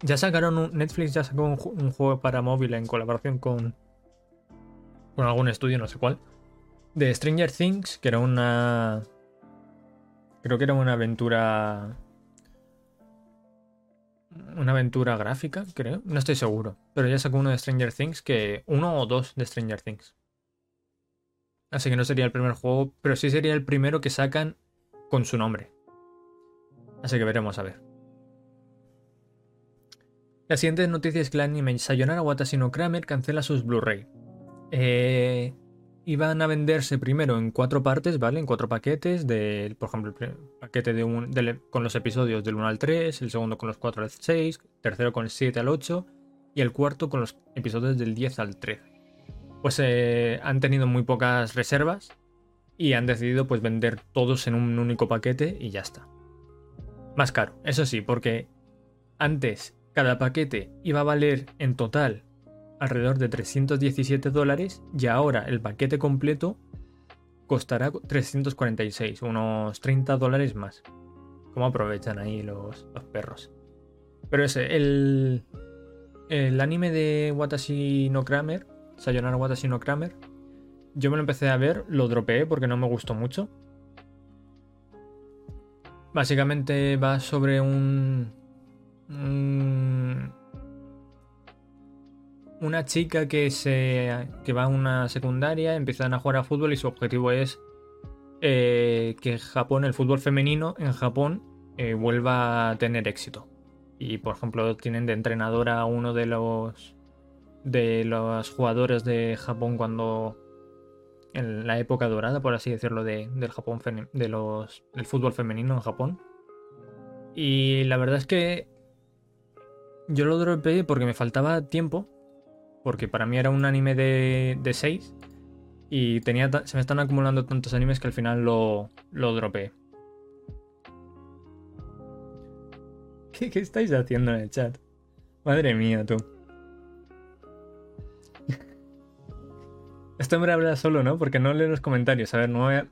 Ya sacaron un. Netflix ya sacó un, juego para móvil en colaboración con. con algún estudio, no sé cuál. De Stranger Things, que era una. Creo que era una aventura. Una aventura gráfica, creo. No estoy seguro. Pero ya sacó uno de Stranger Things que. Uno o dos de Stranger Things. Así que no sería el primer juego, pero sí sería el primero que sacan con su nombre. Así que veremos a ver. La siguiente noticia es que el anime Sayonara Watashi no Kramer cancela sus Blu-ray. Eh, iban a venderse primero en cuatro partes, ¿vale? En cuatro paquetes, de, por ejemplo, el paquete de un, con los episodios del 1 al 3, el segundo con los 4 al 6, tercero con el 7 al 8 y el cuarto con los episodios del 10 al 13. Pues eh, han tenido muy pocas reservas y han decidido pues vender todos en un único paquete y ya está. Más caro, eso sí, porque antes cada paquete iba a valer en total alrededor de 317 dólares y ahora el paquete completo costará 346, unos 30 dólares más. ¿Cómo aprovechan ahí los, perros? Pero ese, el, el anime de Watashi no Kramer, Sayonara Watashi no Kramer, yo me lo empecé a ver, lo dropeé porque no me gustó mucho. Básicamente va sobre un, una chica que se que va a una secundaria, empiezan a jugar a fútbol y su objetivo es eh, que Japón, el fútbol femenino en Japón, eh, vuelva a tener éxito. Y por ejemplo tienen de entrenadora a uno de los de los jugadores de Japón cuando en la época dorada, por así decirlo, de, del Japón de los, del fútbol femenino en Japón. Y la verdad es que yo lo dropeé porque me faltaba tiempo, porque para mí era un anime de, de 6 y tenía se me están acumulando tantos animes que al final lo, lo dropeé. ¿Qué, ¿Qué estáis haciendo en el chat? Madre mía, tú. Este hombre habla solo, ¿no? Porque no lee los comentarios. A ver, no voy a...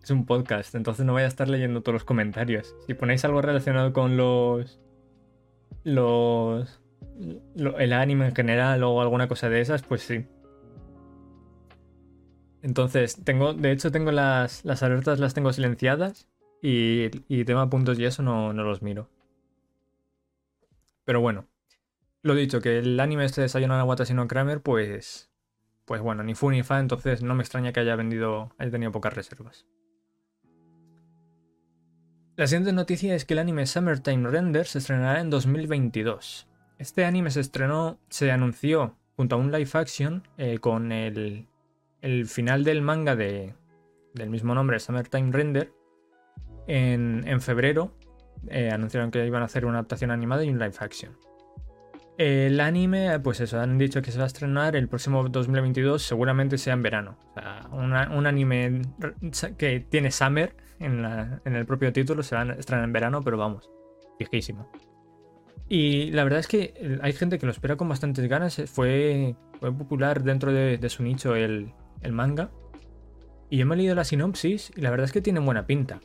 Es un podcast, entonces no voy a estar leyendo todos los comentarios. Si ponéis algo relacionado con los... Los... el anime en general o alguna cosa de esas, pues sí. Entonces, tengo... De hecho, tengo las, las alertas, las tengo silenciadas. Y, y tema puntos y eso no, no los miro. Pero bueno. Lo dicho, que el anime este de Sayonara Watashi no Kramer, pues pues bueno, ni fu ni fa, entonces no me extraña que haya vendido, haya tenido pocas reservas. La siguiente noticia es que el anime Summertime Render se estrenará en 2022. Este anime se estrenó, se anunció junto a un live action eh, con el, final del manga de, del mismo nombre, Summertime Render, en, en febrero. Eh, anunciaron que iban a hacer una adaptación animada y un live action. El anime, pues eso, han dicho que se va a estrenar el próximo 2022, seguramente sea en verano. Un anime que tiene Summer en, el propio título se va a estrenar en verano, pero vamos, fijísimo. Y la verdad es que hay gente que lo espera con bastantes ganas. Fue, popular dentro de, su nicho el, el, manga. Y yo me he leído la sinopsis y la verdad es que tiene buena pinta.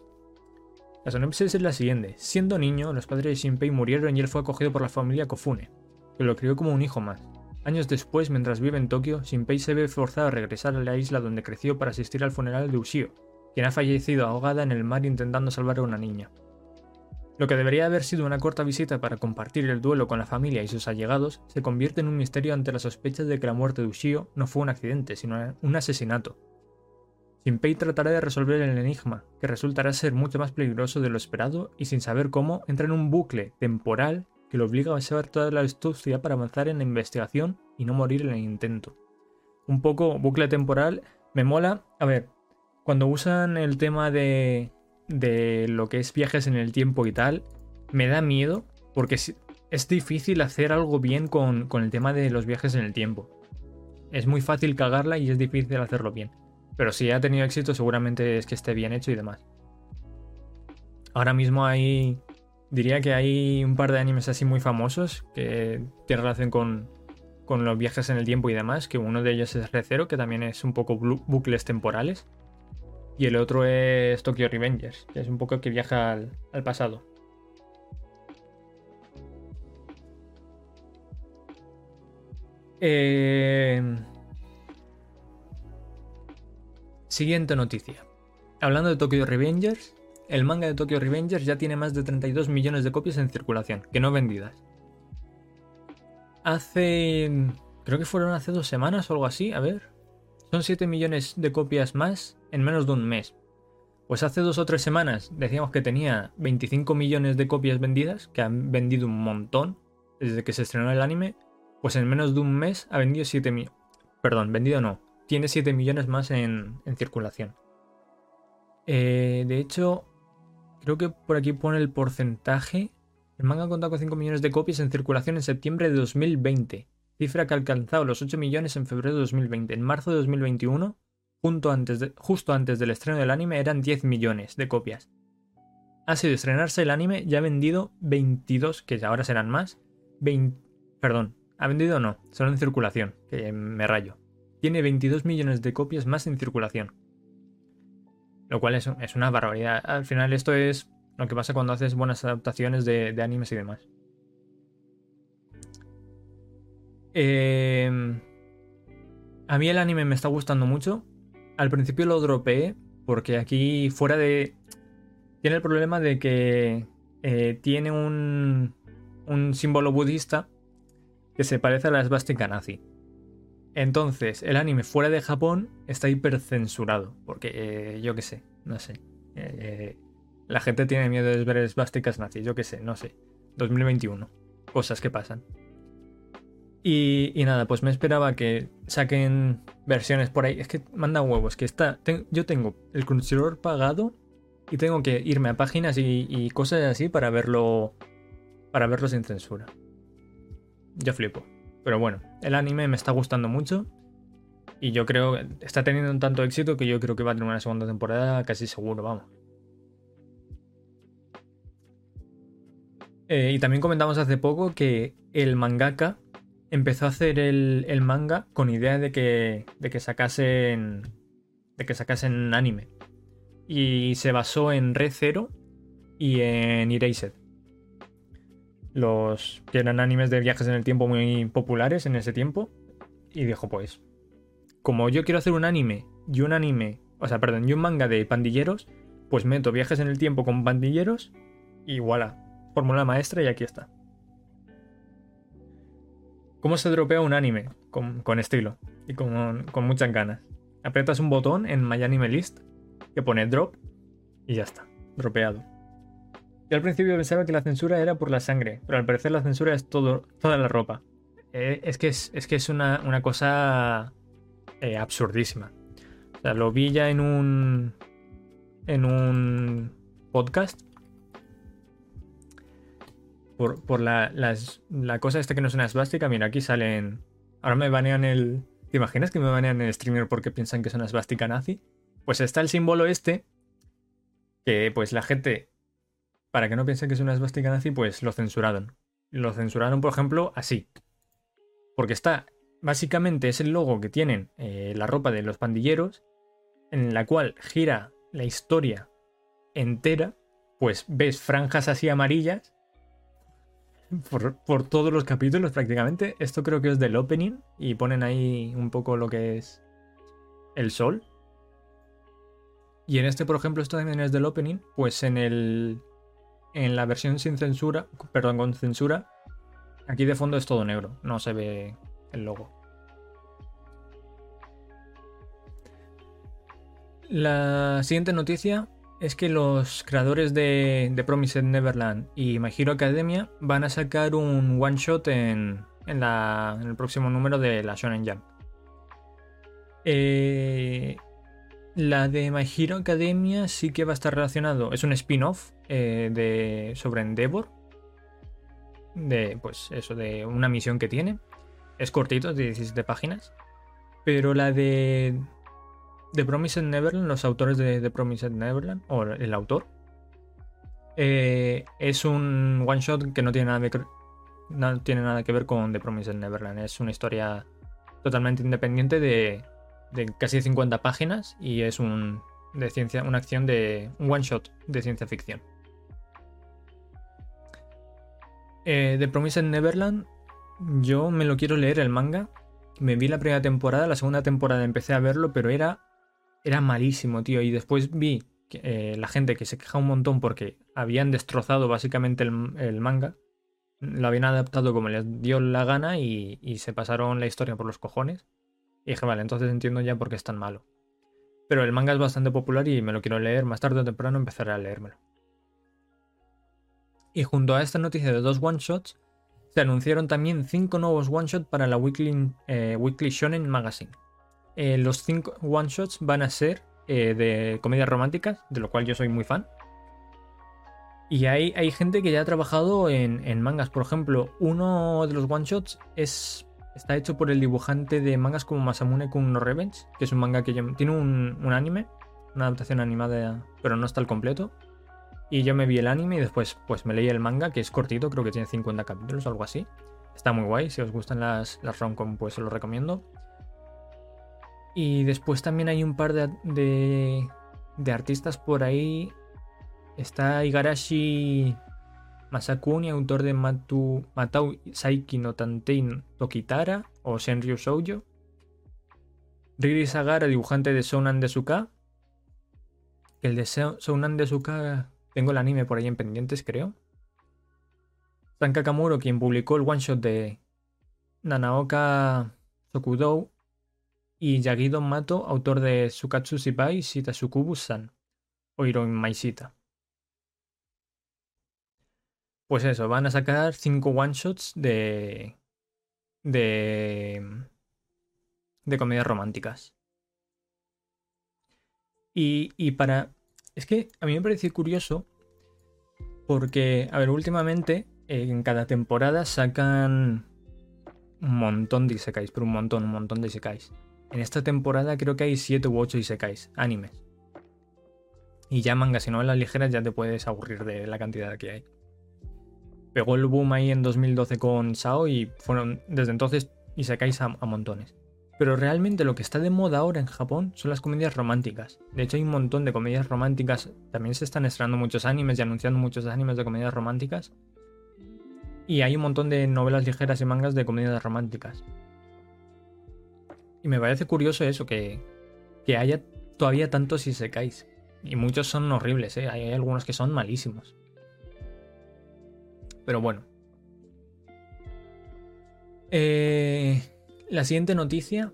La sinopsis es la siguiente. Siendo niño, los padres de Shinpei murieron y él fue acogido por la familia Kofune que lo crió como un hijo más. Años después, mientras vive en Tokio, Shinpei se ve forzado a regresar a la isla donde creció para asistir al funeral de Ushio, quien ha fallecido ahogada en el mar intentando salvar a una niña. Lo que debería haber sido una corta visita para compartir el duelo con la familia y sus allegados se convierte en un misterio ante las sospechas de que la muerte de Ushio no fue un accidente, sino un asesinato. Shinpei tratará de resolver el enigma, que resultará ser mucho más peligroso de lo esperado y sin saber cómo entra en un bucle temporal que lo obliga a usar toda la astucia para avanzar en la investigación y no morir en el intento. Un poco bucle temporal me mola. A ver, cuando usan el tema de, de lo que es viajes en el tiempo y tal, me da miedo porque es difícil hacer algo bien con, con el tema de los viajes en el tiempo. Es muy fácil cagarla y es difícil hacerlo bien. Pero si ha tenido éxito, seguramente es que esté bien hecho y demás. Ahora mismo hay. Diría que hay un par de animes así muy famosos que tienen relación con, con los viajes en el tiempo y demás. Que uno de ellos es Recero, que también es un poco bucles temporales. Y el otro es Tokyo Revengers, que es un poco que viaja al, al pasado. Eh, Siguiente noticia. Hablando de Tokyo Revengers, el manga de Tokyo Revengers ya tiene más de 32 millones de copias en circulación, que no vendidas. Hace... creo que fueron hace dos semanas o algo así, a ver. Son 7 millones de copias más en menos de un mes. Pues hace dos o tres semanas decíamos que tenía 25 millones de copias vendidas, que han vendido un montón desde que se estrenó el anime. Pues en menos de un mes ha vendido 7 millones. Perdón, vendido no, tiene 7 millones más en, circulación. Eh, de hecho, creo que por aquí pone el porcentaje. El manga ha contado con 5 millones de copias en circulación en septiembre de 2020, cifra que ha alcanzado los 8 millones en febrero de 2020. En marzo de 2021, justo antes del estreno del anime, eran 10 millones de copias. Ha sido estrenarse el anime, ya ha vendido 22, que ahora serán más. 20, perdón, ha vendido no, solo en circulación, que me rayo tiene 22 millones de copias más en circulación. Lo cual es, una barbaridad. Al final esto es lo que pasa cuando haces buenas adaptaciones de, animes y demás. Em, a mí el anime me está gustando mucho. Al principio lo dropeé porque aquí fuera de... Tiene el problema de que eh, tiene un, un símbolo budista que se parece a la esvástica nazi. Entonces, el anime fuera de Japón está hipercensurado. Porque, eh, yo qué sé, no sé. Eh, la gente tiene miedo de ver esvásticas nazis, yo qué sé, no sé. 2021. Cosas que pasan. Y, nada, pues me esperaba que saquen versiones por ahí. Es que manda huevos, que está. yo tengo el Crunchyroll pagado y tengo que irme a páginas y, cosas así para verlo. Para verlo sin censura. Yo flipo. Pero bueno, el anime me está gustando mucho. Y yo creo que está teniendo un tanto éxito que yo creo que va a tener una segunda temporada casi seguro, vamos. Eh, y también comentamos hace poco que el mangaka empezó a hacer el, manga con idea de que, de que sacasen. de que sacasen anime. Y se basó en Red Zero y en Erased los que eran animes de viajes en el tiempo muy populares en ese tiempo. Y dijo, pues, como yo quiero hacer un anime y un anime, o sea, perdón, y un manga de pandilleros, pues meto viajes en el tiempo con pandilleros y voilà, fórmula maestra y aquí está. ¿Cómo se dropea un anime? Con, estilo y con, con, muchas ganas. Aprietas un botón en My Anime List que pone drop y ya está, dropeado. Yo al principio pensaba que la censura era por la sangre, pero al parecer la censura es todo, toda la ropa. Eh, es que es, que es una, cosa eh, absurdísima. O sea, lo vi ya en un. en un podcast. Por, la, la cosa esta que no es una esvástica. Mira, aquí salen. Ahora me banean el. ¿Te imaginas que me banean el streamer porque piensan que es una esvástica nazi? Pues está el símbolo este. Que pues la gente para que no piense que es una esvástica nazi, pues lo censuraron. Lo censuraron, por ejemplo, así. Porque está, básicamente es el logo que tienen eh, la ropa de los pandilleros, en la cual gira la historia entera, pues ves franjas así amarillas por, todos los capítulos prácticamente. Esto creo que es del opening y ponen ahí un poco lo que es el sol. Y en este, por ejemplo, esto también es del opening, pues en el en la versión sin censura, perdón, con censura, aquí de fondo es todo negro, no se ve el logo. La siguiente noticia es que los creadores de, de Promised Neverland y My Hero Academia van a sacar un one shot en, en, el próximo número de la Shonen Jump. Eh, la de My Hero Academia sí que va a estar relacionado. Es un spin-off eh, de, sobre Endeavor. De, pues eso, de una misión que tiene. Es cortito, de 17 páginas. Pero la de The Promised Neverland, los autores de The Promised Neverland, o el autor, eh, es un one shot que no tiene, nada no tiene nada que ver con The Promised Neverland. Es una historia totalmente independiente de, de casi 50 páginas y es un, de ciencia, una acción de un one shot de ciencia ficción. Eh, The Promised Neverland, yo me lo quiero leer el manga. Me vi la primera temporada, la segunda temporada empecé a verlo, pero era, era malísimo, tío. Y después vi eh, la gente que se queja un montón porque habían destrozado básicamente el, manga. Lo habían adaptado como les dio la gana y, y se pasaron la historia por los cojones. Y dije, vale, entonces entiendo ya por qué es tan malo. Pero el manga es bastante popular y me lo quiero leer. Más tarde o temprano empezaré a leérmelo. Y junto a esta noticia de dos one-shots, se anunciaron también cinco nuevos one-shots para la Weekly, eh, Weekly Shonen Magazine. Eh, los cinco one-shots van a ser eh, de comedias románticas, de lo cual yo soy muy fan. Y hay, hay gente que ya ha trabajado en, mangas. Por ejemplo, uno de los one-shots es Está hecho por el dibujante de mangas como Masamune Kun no Revenge, que es un manga que tiene un, anime, una adaptación animada, pero no está al completo. Y yo me vi el anime y después pues me leí el manga, que es cortito, creo que tiene 50 capítulos o algo así. Está muy guay, si os gustan las, las romcom pues os lo recomiendo. Y después también hay un par de, de, artistas por ahí. Está Igarashi Masakuni, autor de Matu, Matau Saiki no Tantei Tokitara o Senryu Shoujo. Riri Sagara, dibujante de Sounan Desuka. El de Sounan Desuka, tengo el anime por ahí en pendientes, creo. San Kakamuro, quien publicó el one shot de Nanaoka Sokudou. Y Yagido Mato, autor de Sukatsu Shibai Shitasukubu-san o Hiroin Maishita. Pues eso, van a sacar 5 one-shots de. de. de comedias románticas. Y, y para. Es que a mí me parece curioso. Porque, a ver, últimamente en cada temporada sacan un montón de isekais, pero un montón, un montón de isekais. En esta temporada creo que hay 7 u 8 isekais, animes. Y ya mangas y novelas ligeras ya te puedes aburrir de la cantidad que hay pegó el boom ahí en 2012 con Sao y fueron desde entonces se a, a montones. Pero realmente lo que está de moda ahora en Japón son las comedias románticas. De hecho hay un montón de comedias románticas. También se están estrenando muchos animes y anunciando muchos animes de comedias románticas. Y hay un montón de novelas ligeras y mangas de comedias románticas. Y me parece curioso eso, que, que haya todavía tantos isekais. Y muchos son horribles, ¿eh? hay algunos que son malísimos. Pero bueno. Eh, la siguiente noticia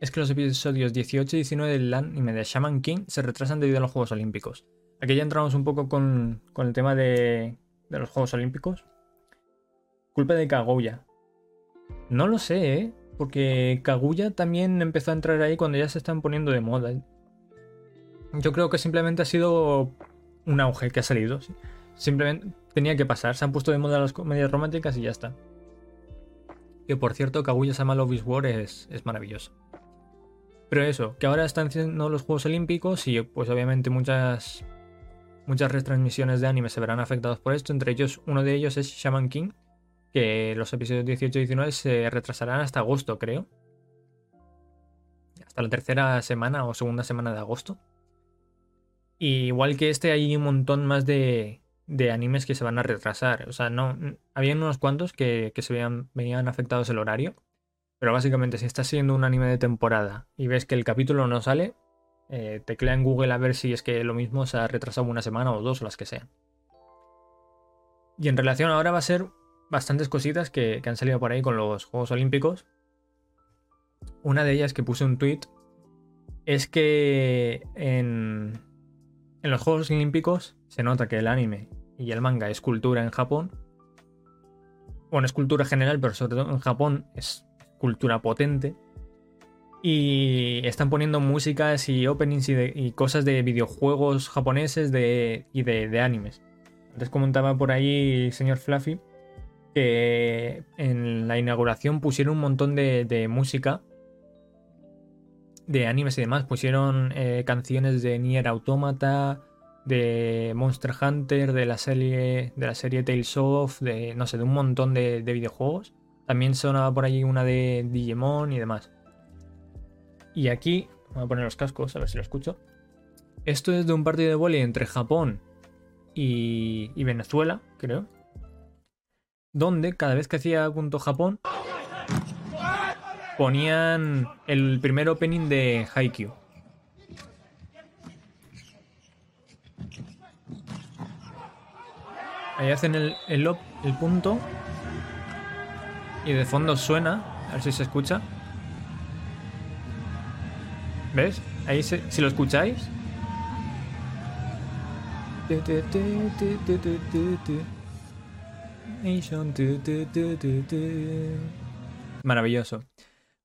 es que los episodios 18 y 19 del anime de Shaman King se retrasan debido a los Juegos Olímpicos. Aquí ya entramos un poco con, el tema de, de, los Juegos Olímpicos. Culpa de Kaguya. No lo sé, ¿eh? Porque Kaguya también empezó a entrar ahí cuando ya se están poniendo de moda. Yo creo que simplemente ha sido un auge que ha salido. Simplemente tenía que pasar. Se han puesto de moda las comedias románticas y ya está. Que por cierto, Kaguya-sama Love War es, es maravilloso. Pero eso, que ahora están haciendo los Juegos Olímpicos y pues obviamente muchas muchas retransmisiones de anime se verán afectados por esto. Entre ellos, uno de ellos es Shaman King, que los episodios 18 y 19 se retrasarán hasta agosto, creo. Hasta la tercera semana o segunda semana de agosto. Igual que este, hay un montón más de, de animes que se van a retrasar. O sea, no. Habían unos cuantos que, se veían, venían afectados el horario. Pero básicamente, si estás siguiendo un anime de temporada y ves que el capítulo no sale, eh, teclea en Google a ver si es que lo mismo se ha retrasado una semana o dos o las que sean. Y en relación ahora va a ser bastantes cositas que, han salido por ahí con los Juegos Olímpicos. Una de ellas que puse un tweet es que en, en los Juegos Olímpicos se nota que el anime y el manga es cultura en Japón. Bueno, es cultura general, pero sobre todo en Japón es cultura potente. Y están poniendo músicas y openings y, cosas de videojuegos japoneses y de, animes. Antes comentaba por ahí, señor Fluffy, que en la inauguración pusieron un montón de, música de animes y demás. Pusieron eh, canciones de Nier Automata, de Monster Hunter, de la serie, de la serie Tales of, de no sé, de un montón de, de videojuegos. También sonaba por allí una de Digimon y demás. Y aquí, voy a poner los cascos a ver si lo escucho. Esto es de un partido de vóley entre Japón y, Venezuela, creo. Donde cada vez que hacía punto Japón ponían el primer opening de Haikyuu. Ahí hacen el, el, punto y de fondo suena, a ver si se escucha. ¿Ves? Ahí si lo escucháis. Maravilloso.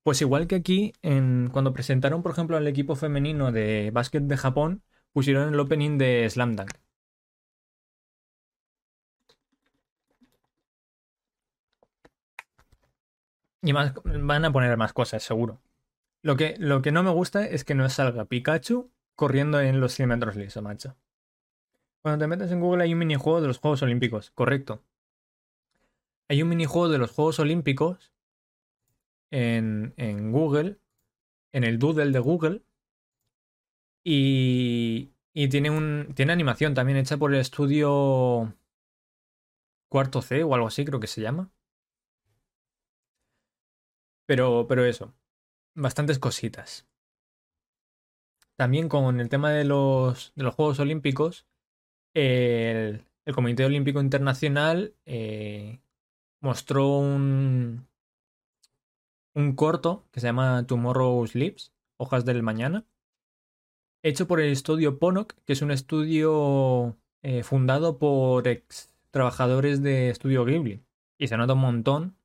Pues igual que aquí, cuando presentaron, por ejemplo, al equipo femenino de básquet de Japón, pusieron el opening de Slam Dunk. Y más, van a poner más cosas, seguro. Lo que, lo que no me gusta es que no salga Pikachu corriendo en los 100 metros liso, macho. Cuando te metes en Google hay un minijuego de los Juegos Olímpicos, correcto. Hay un minijuego de los Juegos Olímpicos en, Google, en el Doodle de Google, y, tiene, animación también hecha por el estudio Cuarto C o algo así, creo que se llama. Pero, pero eso, bastantes cositas. También con el tema de los, Juegos Olímpicos, el, Comité Olímpico Internacional eh, mostró un, un corto que se llama Tomorrow Sleeps, Hojas del Mañana, hecho por el estudio Ponok, que es un estudio eh, fundado por ex trabajadores de Estudio Ghibli. Y se nota un montón.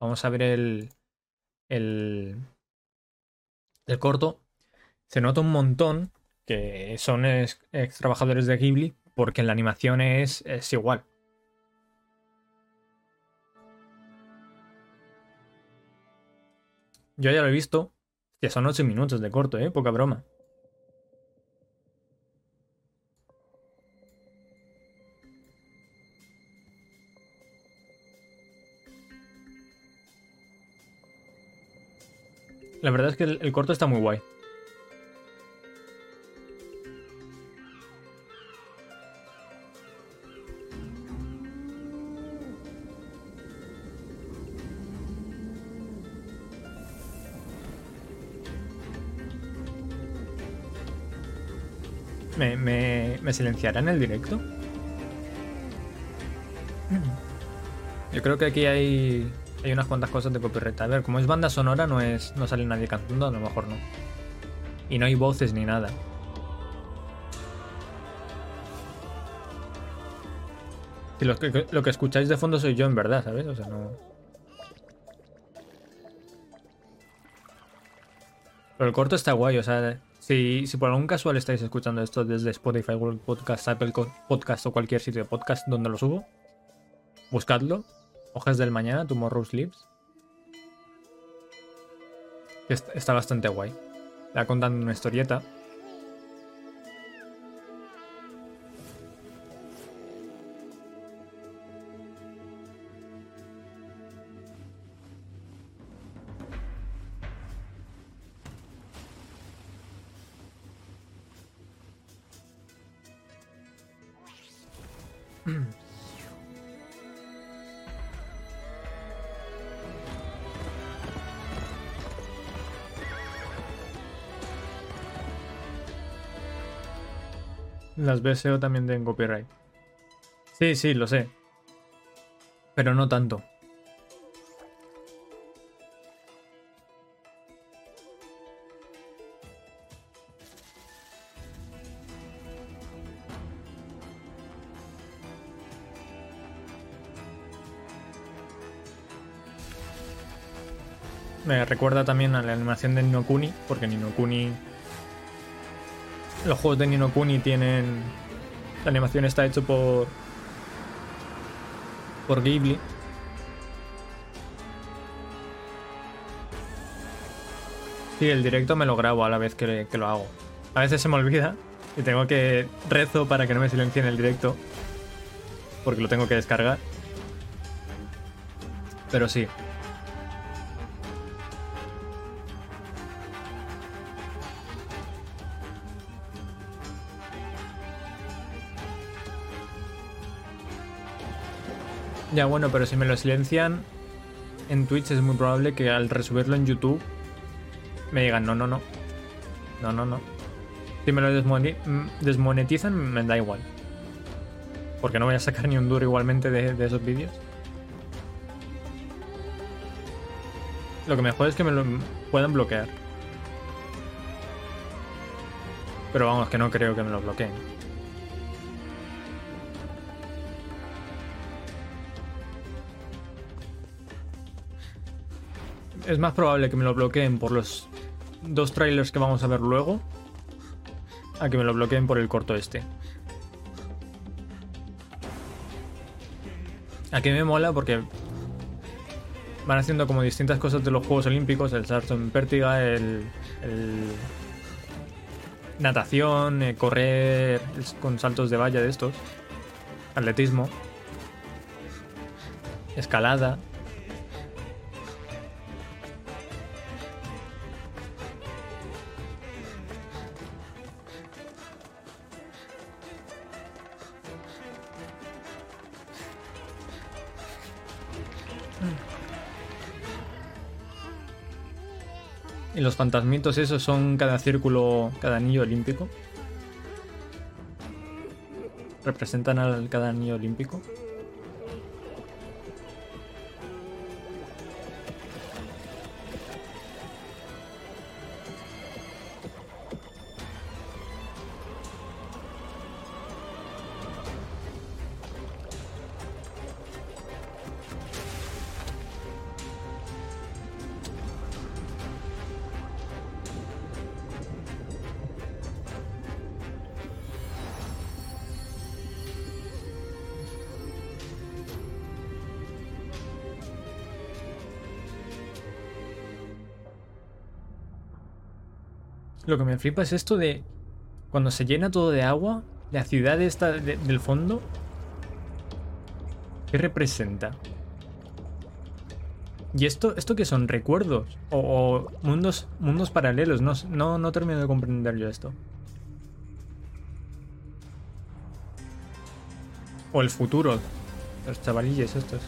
Vamos a ver el, el, el corto, se nota un montón que son ex, trabajadores de Ghibli porque en la animación es, es igual. Yo ya lo he visto. Que son 8 minutos de corto, ¿eh? Poca broma. La verdad es que el, corto está muy guay. ¿Me, me, me silenciarán el directo? Yo creo que aquí hay hay unas cuantas cosas de copyright. A ver, como es banda sonora, no es no sale nadie cantando, a lo mejor no. Y no hay voces ni nada. Lo que, lo que escucháis de fondo soy yo en verdad, ¿sabes? O sea, no... Pero el corto está guay, o sea, si, si por algún casual estáis escuchando esto desde Spotify, Google Podcast, Apple Podcast o cualquier sitio de podcast donde lo subo, buscadlo Hojas del mañana, Tomorrow Sleeps. Está bastante guay. Está contando una historieta. las BSO también tienen copyright. Sí, sí, lo sé. Pero no tanto. Me recuerda también a la animación de Ninokuni, porque Ninokuni los juegos de Nino Kuni tienen. La animación está hecho por. por Ghibli. Sí, el directo me lo grabo a la vez que, lo hago. A veces se me olvida y tengo que rezo para que no me silencien el directo. Porque lo tengo que descargar. Pero sí. Ya bueno, pero si me lo silencian en Twitch es muy probable que al resubirlo en YouTube me digan no, no, no. No, no, no. Si me lo desmonetizan me da igual. Porque no voy a sacar ni un duro igualmente de, esos vídeos. Lo que mejor es que me lo puedan bloquear. Pero vamos, que no creo que me lo bloqueen. Es más probable que me lo bloqueen por los dos trailers que vamos a ver luego a que me lo bloqueen por el corto este. Aquí me mola porque van haciendo como distintas cosas de los Juegos Olímpicos, el salto en pértiga, el, natación, eh, correr con saltos de valla de estos, atletismo, escalada. Los fantasmitos esos son cada círculo, cada anillo olímpico. Representan al cada anillo olímpico. Lo que me flipa es esto de cuando se llena todo de agua, la ciudad esta del fondo, ¿qué representa? ¿Y esto, esto qué son? ¿Recuerdos? ¿O, mundos, mundos paralelos? No, no, no termino de comprender yo esto. O el futuro. Los chavalillos estos.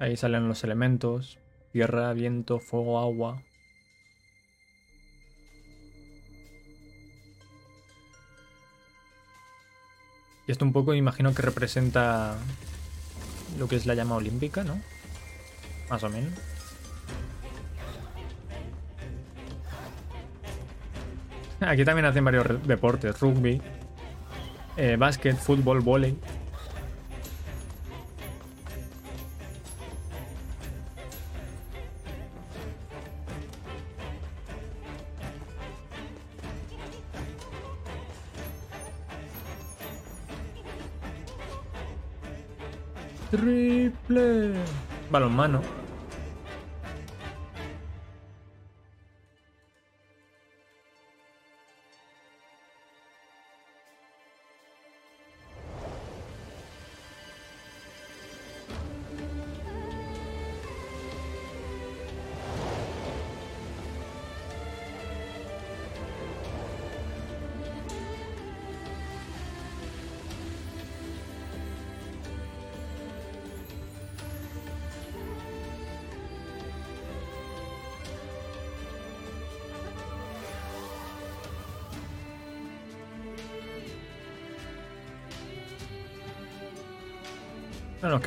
Ahí salen los elementos, tierra, viento, fuego, agua. Y esto un poco imagino que representa lo que es la llama olímpica, ¿no? Más o menos. Aquí también hacen varios deportes, rugby, eh, básquet, fútbol, volei. Balonmano.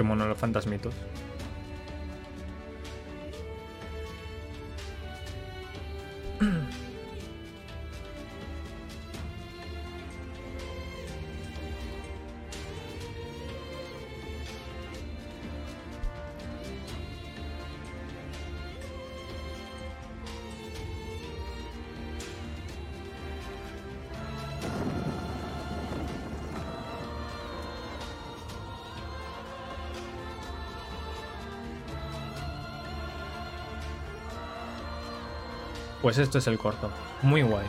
Mono los fantasmitos. Pues esto es el corto. Muy guay.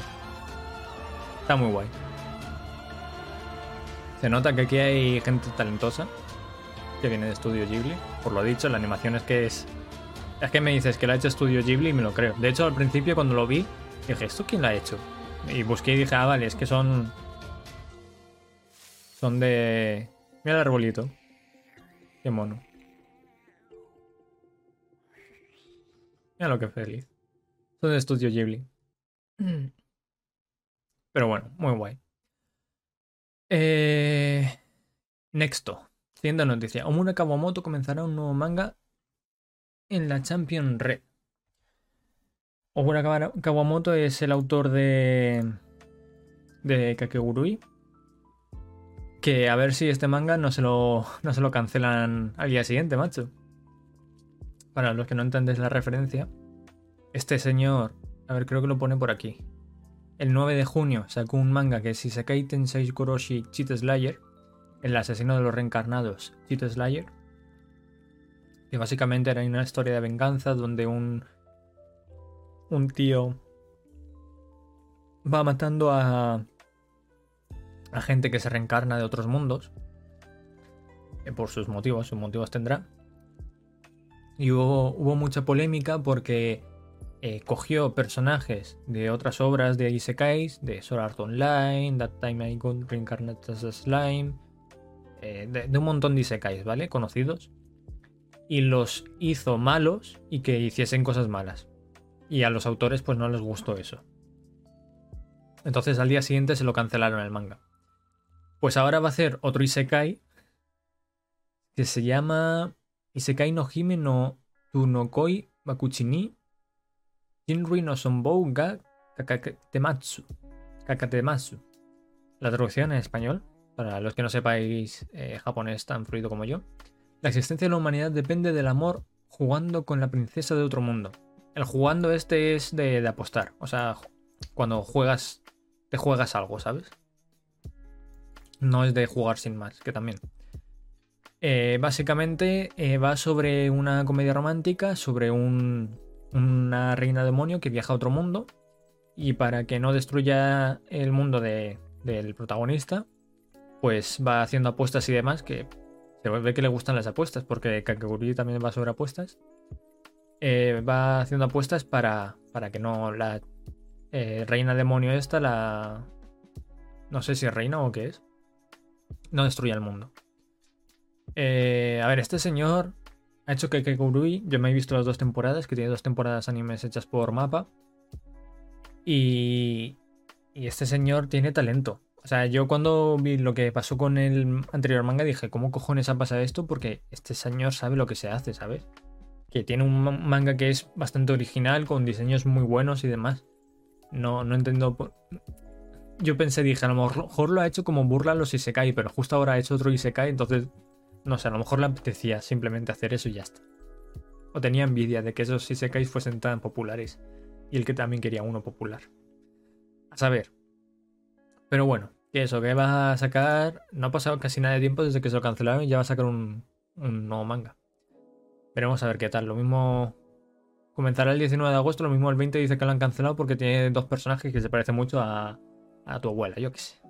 Está muy guay. Se nota que aquí hay gente talentosa que viene de Estudio Ghibli. Por lo dicho, la animación es que es. Es que me dices que la ha hecho Estudio Ghibli y me lo creo. De hecho, al principio cuando lo vi, dije, ¿esto quién la ha hecho? Y busqué y dije, ah, vale, es que son. Son de. Mira el arbolito. Qué mono. Mira lo que feliz. Son de Estudio Ghibli. Pero bueno, muy guay. Eh... Nexto. Siguiente noticia. Omura Kawamoto comenzará un nuevo manga en la Champion Red. Omura Kawamoto es el autor de. de Kakegurui. Que a ver si este manga no se lo, no se lo cancelan al día siguiente, macho. Para los que no entendéis la referencia, este señor. A ver, creo que lo pone por aquí el 9 de junio sacó un manga que es Isekai Tensei Koroshi Cheat Slayer, el asesino de los reencarnados Cheat Slayer, que básicamente era una historia de venganza donde un, un tío va matando a, a gente que se reencarna de otros mundos, eh, por sus motivos, sus motivos tendrá. Y hubo, hubo mucha polémica porque eh, cogió personajes de otras obras de Isekais, de Sword Art Online, That Time I Got Reincarnated as a Slime, eh, de, un montón de Isekais, ¿vale? Conocidos. Y los hizo malos y que hiciesen cosas malas. Y a los autores pues no les gustó eso. Entonces al día siguiente se lo cancelaron el manga. Pues ahora va a hacer otro Isekai que se llama Isekai no Hime no Tunokoi Bakuchini Shinrui no Sonbou ga Kakatematsu. Kakatematsu. La traducción en español, para los que no sepáis eh, japonés tan fluido como yo. La existencia de la humanidad depende del amor jugando con la princesa de otro mundo. El jugando este es de, apostar. O sea, cuando juegas, te juegas algo, ¿sabes? No es de jugar sin más, que también. Eh, básicamente eh, va sobre una comedia romántica, sobre un, una reina demonio que viaja a otro mundo y para que no destruya el mundo del protagonista, pues va haciendo apuestas y demás que se ve que le gustan las apuestas porque Kakegurui también va sobre apuestas. Eh, va haciendo apuestas para, para que no la eh, reina demonio esta, la... No sé si es reina o qué es. No destruya el mundo. Eh, a ver, este señor ha hecho que Kegurui, yo me he visto las dos temporadas, que tiene dos temporadas animes hechas por mapa. Y, y este señor tiene talento. O sea, yo cuando vi lo que pasó con el anterior manga dije, ¿cómo cojones ha pasado esto? Porque este señor sabe lo que se hace, ¿sabes? Que tiene un manga que es bastante original, con diseños muy buenos y demás. No, no entiendo. Yo pensé, dije, a lo mejor lo ha hecho como burla a los Isekai, pero justo ahora ha hecho otro Isekai, entonces no sé, a lo mejor le apetecía simplemente hacer eso y ya está. O tenía envidia de que esos Isekais fuesen tan populares. Y el que también quería uno popular. A saber. Pero bueno, que eso, que va a sacar. No ha pasado casi nada de tiempo desde que se lo cancelaron y ya va a sacar un, nuevo manga. Veremos a ver qué tal. Lo mismo. Comenzará el 19 de agosto, lo mismo el 20 dice que lo han cancelado porque tiene dos personajes que se parecen mucho a, a tu abuela, yo qué sé.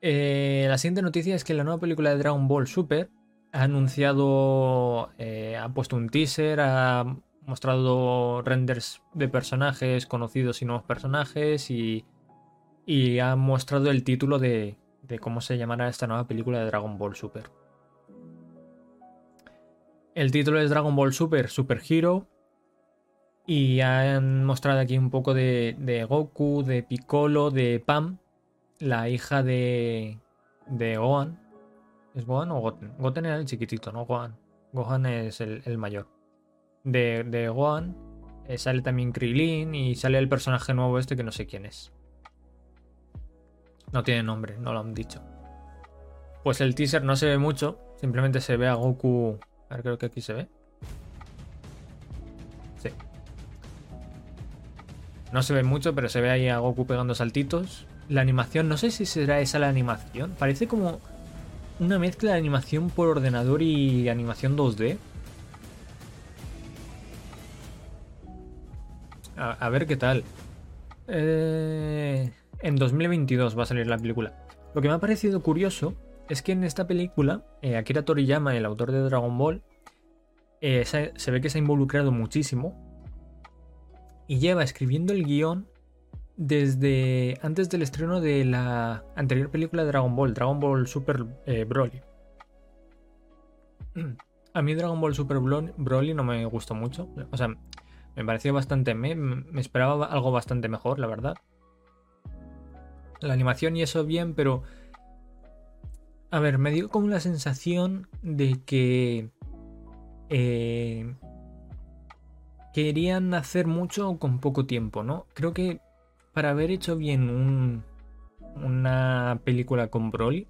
Eh, la siguiente noticia es que la nueva película de Dragon Ball Super ha anunciado, eh, ha puesto un teaser, ha mostrado renders de personajes conocidos y nuevos personajes y, ha mostrado el título de, de cómo se llamará esta nueva película de Dragon Ball Super. El título es Dragon Ball Super Super Hero. Y han mostrado aquí un poco de, de Goku, de Piccolo, de Pam, la hija de, de Gohan. ¿Es Gohan o Goten? Goten era el chiquitito, ¿no? Gohan. Gohan es el, mayor. De, de Gohan eh, sale también Krilin y sale el personaje nuevo este que no sé quién es. No tiene nombre, no lo han dicho. Pues el teaser no se ve mucho, simplemente se ve a Goku. A ver, creo que aquí se ve. Sí. No se ve mucho, pero se ve ahí a Goku pegando saltitos. La animación, no sé si será esa la animación. Parece como una mezcla de animación por ordenador y animación 2D. A, ver qué tal. Eh, en 2022 va a salir la película. Lo que me ha parecido curioso es que en esta película, eh, Akira Toriyama, el autor de Dragon Ball, eh, se, ve que se ha involucrado muchísimo y lleva escribiendo el guion desde antes del estreno de la anterior película de Dragon Ball, Dragon Ball Super Broly. A mí Dragon Ball Super Broly no me gustó mucho. O sea, me pareció bastante... Me, me esperaba algo bastante mejor, la verdad. La animación y eso bien, pero... A ver, me dio como la sensación de que... Eh, querían hacer mucho con poco tiempo, ¿no? Creo que para haber hecho bien un, una película con Broly,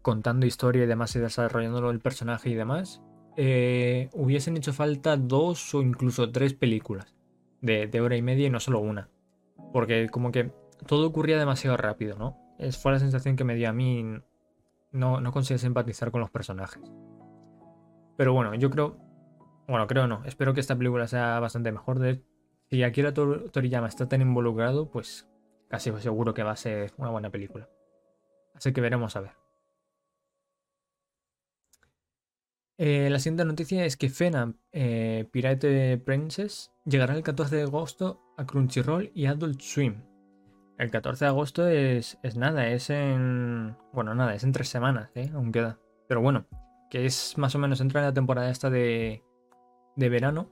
contando historia y demás y desarrollándolo el personaje y demás, eh, hubiesen hecho falta dos o incluso tres películas de, hora y media y no solo una. Porque como que todo ocurría demasiado rápido, ¿no? Es, fue la sensación que me dio a mí. No, no conseguí simpatizar con los personajes. Pero bueno, yo creo. Bueno, creo no. Espero que esta película sea bastante mejor. De, si Akira Toriyama está tan involucrado, pues casi seguro que va a ser una buena película. Así que veremos a ver. Eh, la siguiente noticia es que Fena eh, Pirate Princess llegará el 14 de agosto a Crunchyroll y Adult Swim. El 14 de agosto es, es nada, es en. Bueno, nada, es en tres semanas, ¿eh? Aún queda. Pero bueno, que es más o menos entra en la temporada esta de, de verano.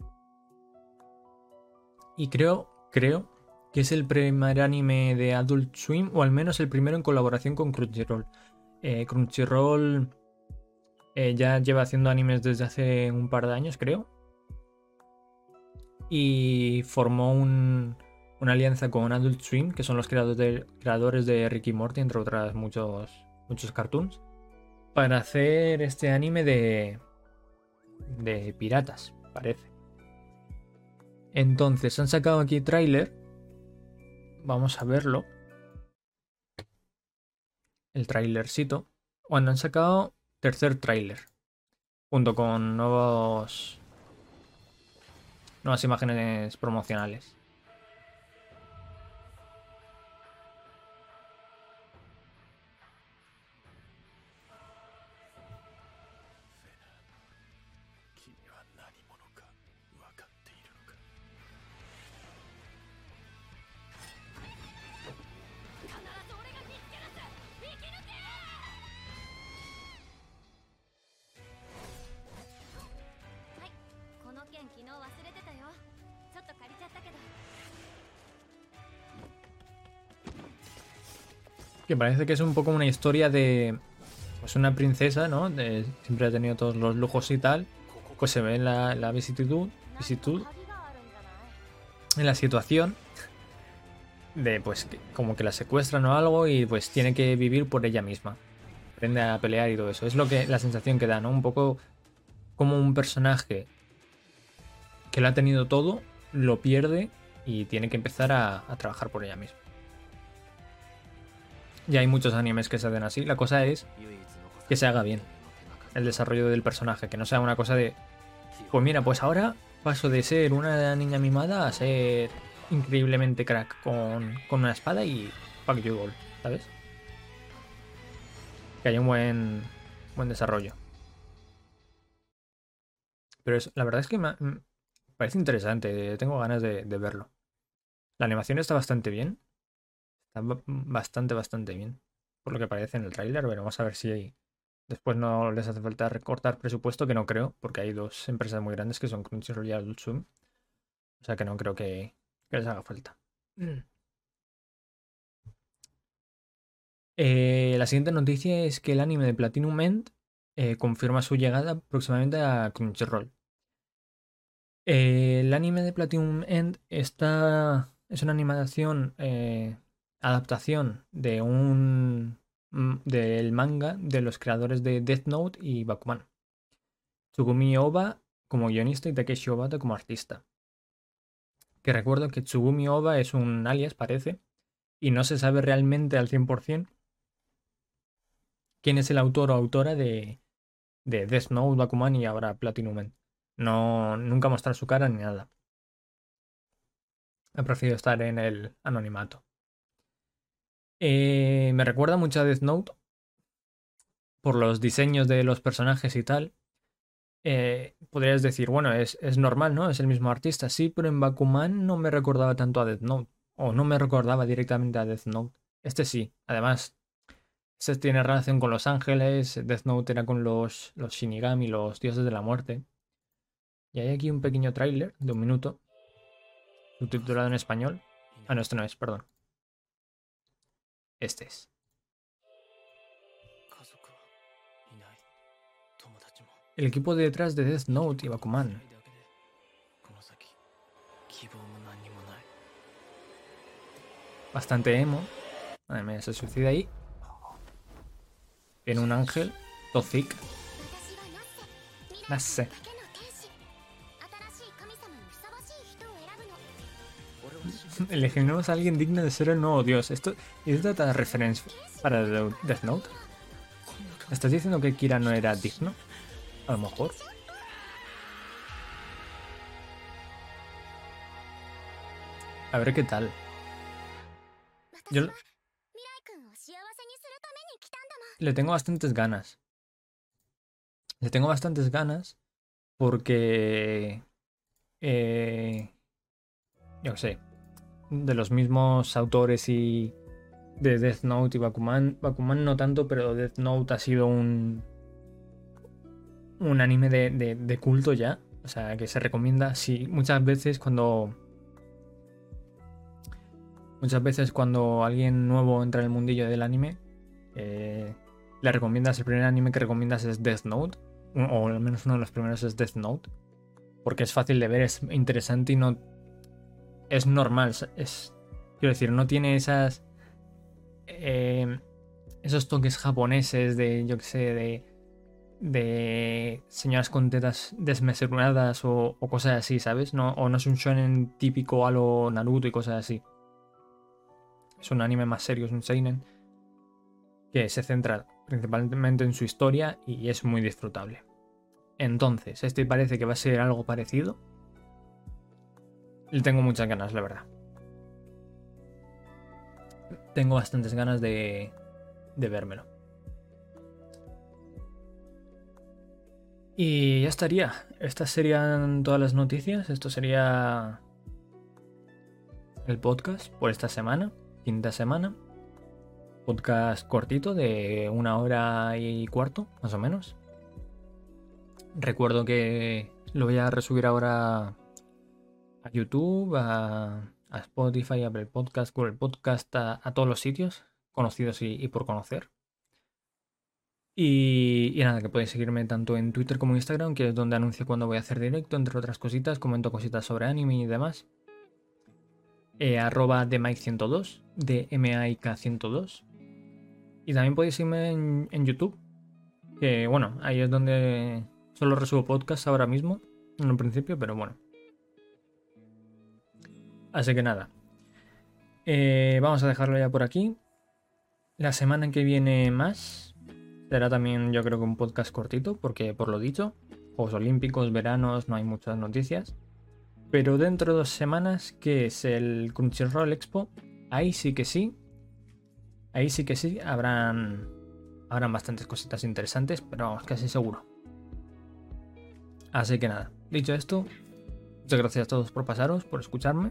Y creo, creo que es el primer anime de Adult Swim, o al menos el primero en colaboración con Crunchyroll. Eh, Crunchyroll eh, ya lleva haciendo animes desde hace un par de años, creo. Y formó una alianza con Adult Swim, que son los creadores de, creadores de Ricky Morty, entre otras muchos, muchos cartoons, para hacer este anime de, de piratas, parece. Entonces, han sacado aquí tráiler. Vamos a verlo. El tráilercito. Bueno, han sacado tercer tráiler. Junto con nuevos. nuevas imágenes promocionales. Parece que es un poco una historia de. Pues una princesa, ¿no? siempre ha tenido todos los lujos y tal. Pues se ve la, la visitud. En la situación. De pues como que la secuestran o algo y pues tiene que vivir por ella misma. Aprende a pelear y todo eso. Es lo que la sensación que da, ¿no? Un poco como un personaje que lo ha tenido todo, lo pierde y tiene que empezar a trabajar por ella misma. Y hay muchos animes que se hacen así. La cosa es que se haga bien el desarrollo del personaje, que no sea una cosa de. Pues mira, pues ahora paso de ser una niña mimada a ser increíblemente crack con, una espada y fuck you all, ¿sabes? Que haya un buen, buen desarrollo. Pero la verdad es que me, parece interesante, tengo ganas de verlo. La animación está bastante bien. Está bastante, bastante bien. Por lo que parece en el tráiler. Veremos a ver si después no les hace falta recortar presupuesto, que no creo, porque hay dos empresas muy grandes que son Crunchyroll y Adult Swim. O sea que no creo que, les haga falta. Mm. Eh, la siguiente noticia es que el anime de Platinum End eh, confirma su llegada próximamente a Crunchyroll. Eh, el anime de Platinum End está, es una animación adaptación de un mm, del manga de los creadores de Death Note y Bakuman. Tsugumi Oba como guionista y Takeshi Obata como artista. Que recuerdo que Tsugumi Oba es un alias, parece, y no se sabe realmente al 100% quién es el autor o autora de, de Death Note, Bakuman y ahora Platinum No, nunca mostrar su cara ni nada. he preferido estar en el anonimato. Eh, me recuerda mucho a Death Note por los diseños de los personajes y tal. Eh, podrías decir, bueno, es, es, normal, ¿no? Es el mismo artista, sí, pero en Bakuman no me recordaba tanto a Death Note. O no me recordaba directamente a Death Note. Este sí, además, este tiene relación con los ángeles. Death Note era con los, los Shinigami, los dioses de la muerte. Y hay aquí un pequeño tráiler de un minuto, subtitulado en español. Ah, no, este no es, perdón. Este es. El equipo de detrás de Death Note y Bakuman. Bastante emo. Madre mía, se suicida ahí. Viene un ángel. Tozik. No sé. Elegimos a alguien digno de ser el nuevo dios. Esto es data referencia para Death Note. ¿Estás diciendo que Kira no era digno? A lo mejor. A ver qué tal. Yo le tengo bastantes ganas. Le tengo bastantes ganas porque... Eh, yo sé. De los mismos autores y de Death Note y Bakuman. Bakuman no tanto, pero Death Note ha sido un... Un anime de, de culto ya. O sea, que se recomienda. Sí, muchas veces cuando Muchas veces cuando alguien nuevo entra en el mundillo del anime, eh, le recomiendas, el primer anime que recomiendas es Death Note, o al menos uno de los primeros es Death Note, porque es fácil de ver, es interesante y no... Es normal, es... Quiero decir, no tiene esas... Eh, esos toques japoneses de, yo qué sé, de... De señoras con tetas desmesuradas o, cosas así, ¿sabes? No, o no es un shonen típico a lo Naruto y cosas así. Es un anime más serio, es un seinen que se centra principalmente en su historia y es muy disfrutable. Entonces, este parece que va a ser algo parecido. Le tengo muchas ganas, la verdad. Tengo bastantes ganas de, de vérmelo. Y ya estaría. Estas serían todas las noticias. Esto sería el podcast por esta semana quinta semana. Podcast cortito de una hora y cuarto, más o menos. Recuerdo que lo voy a resubir ahora a YouTube, a, Spotify, a Apple Podcast, Google Podcast, a, todos los sitios conocidos y, por conocer. Y, nada, que podéis seguirme tanto en Twitter como en Instagram, que es donde anuncio cuando voy a hacer directo, entre otras cositas, comento cositas sobre anime y demás. Eh, arroba de Mike102, de MIK102. Y también podéis irme en, YouTube, que bueno, ahí es donde solo resubo podcast ahora mismo, en un principio, pero bueno. Así que nada. Eh, vamos a dejarlo ya por aquí. La semana que viene más será también yo creo que un podcast cortito, porque por lo dicho, Juegos Olímpicos, veranos, no hay muchas noticias. Pero dentro de dos semanas, que es el Crunchyroll Expo, ahí sí que sí. Ahí sí que sí, habrán, habrán bastantes cositas interesantes, pero vamos, casi seguro. Así que nada, dicho esto, muchas gracias a todos por pasaros, por escucharme.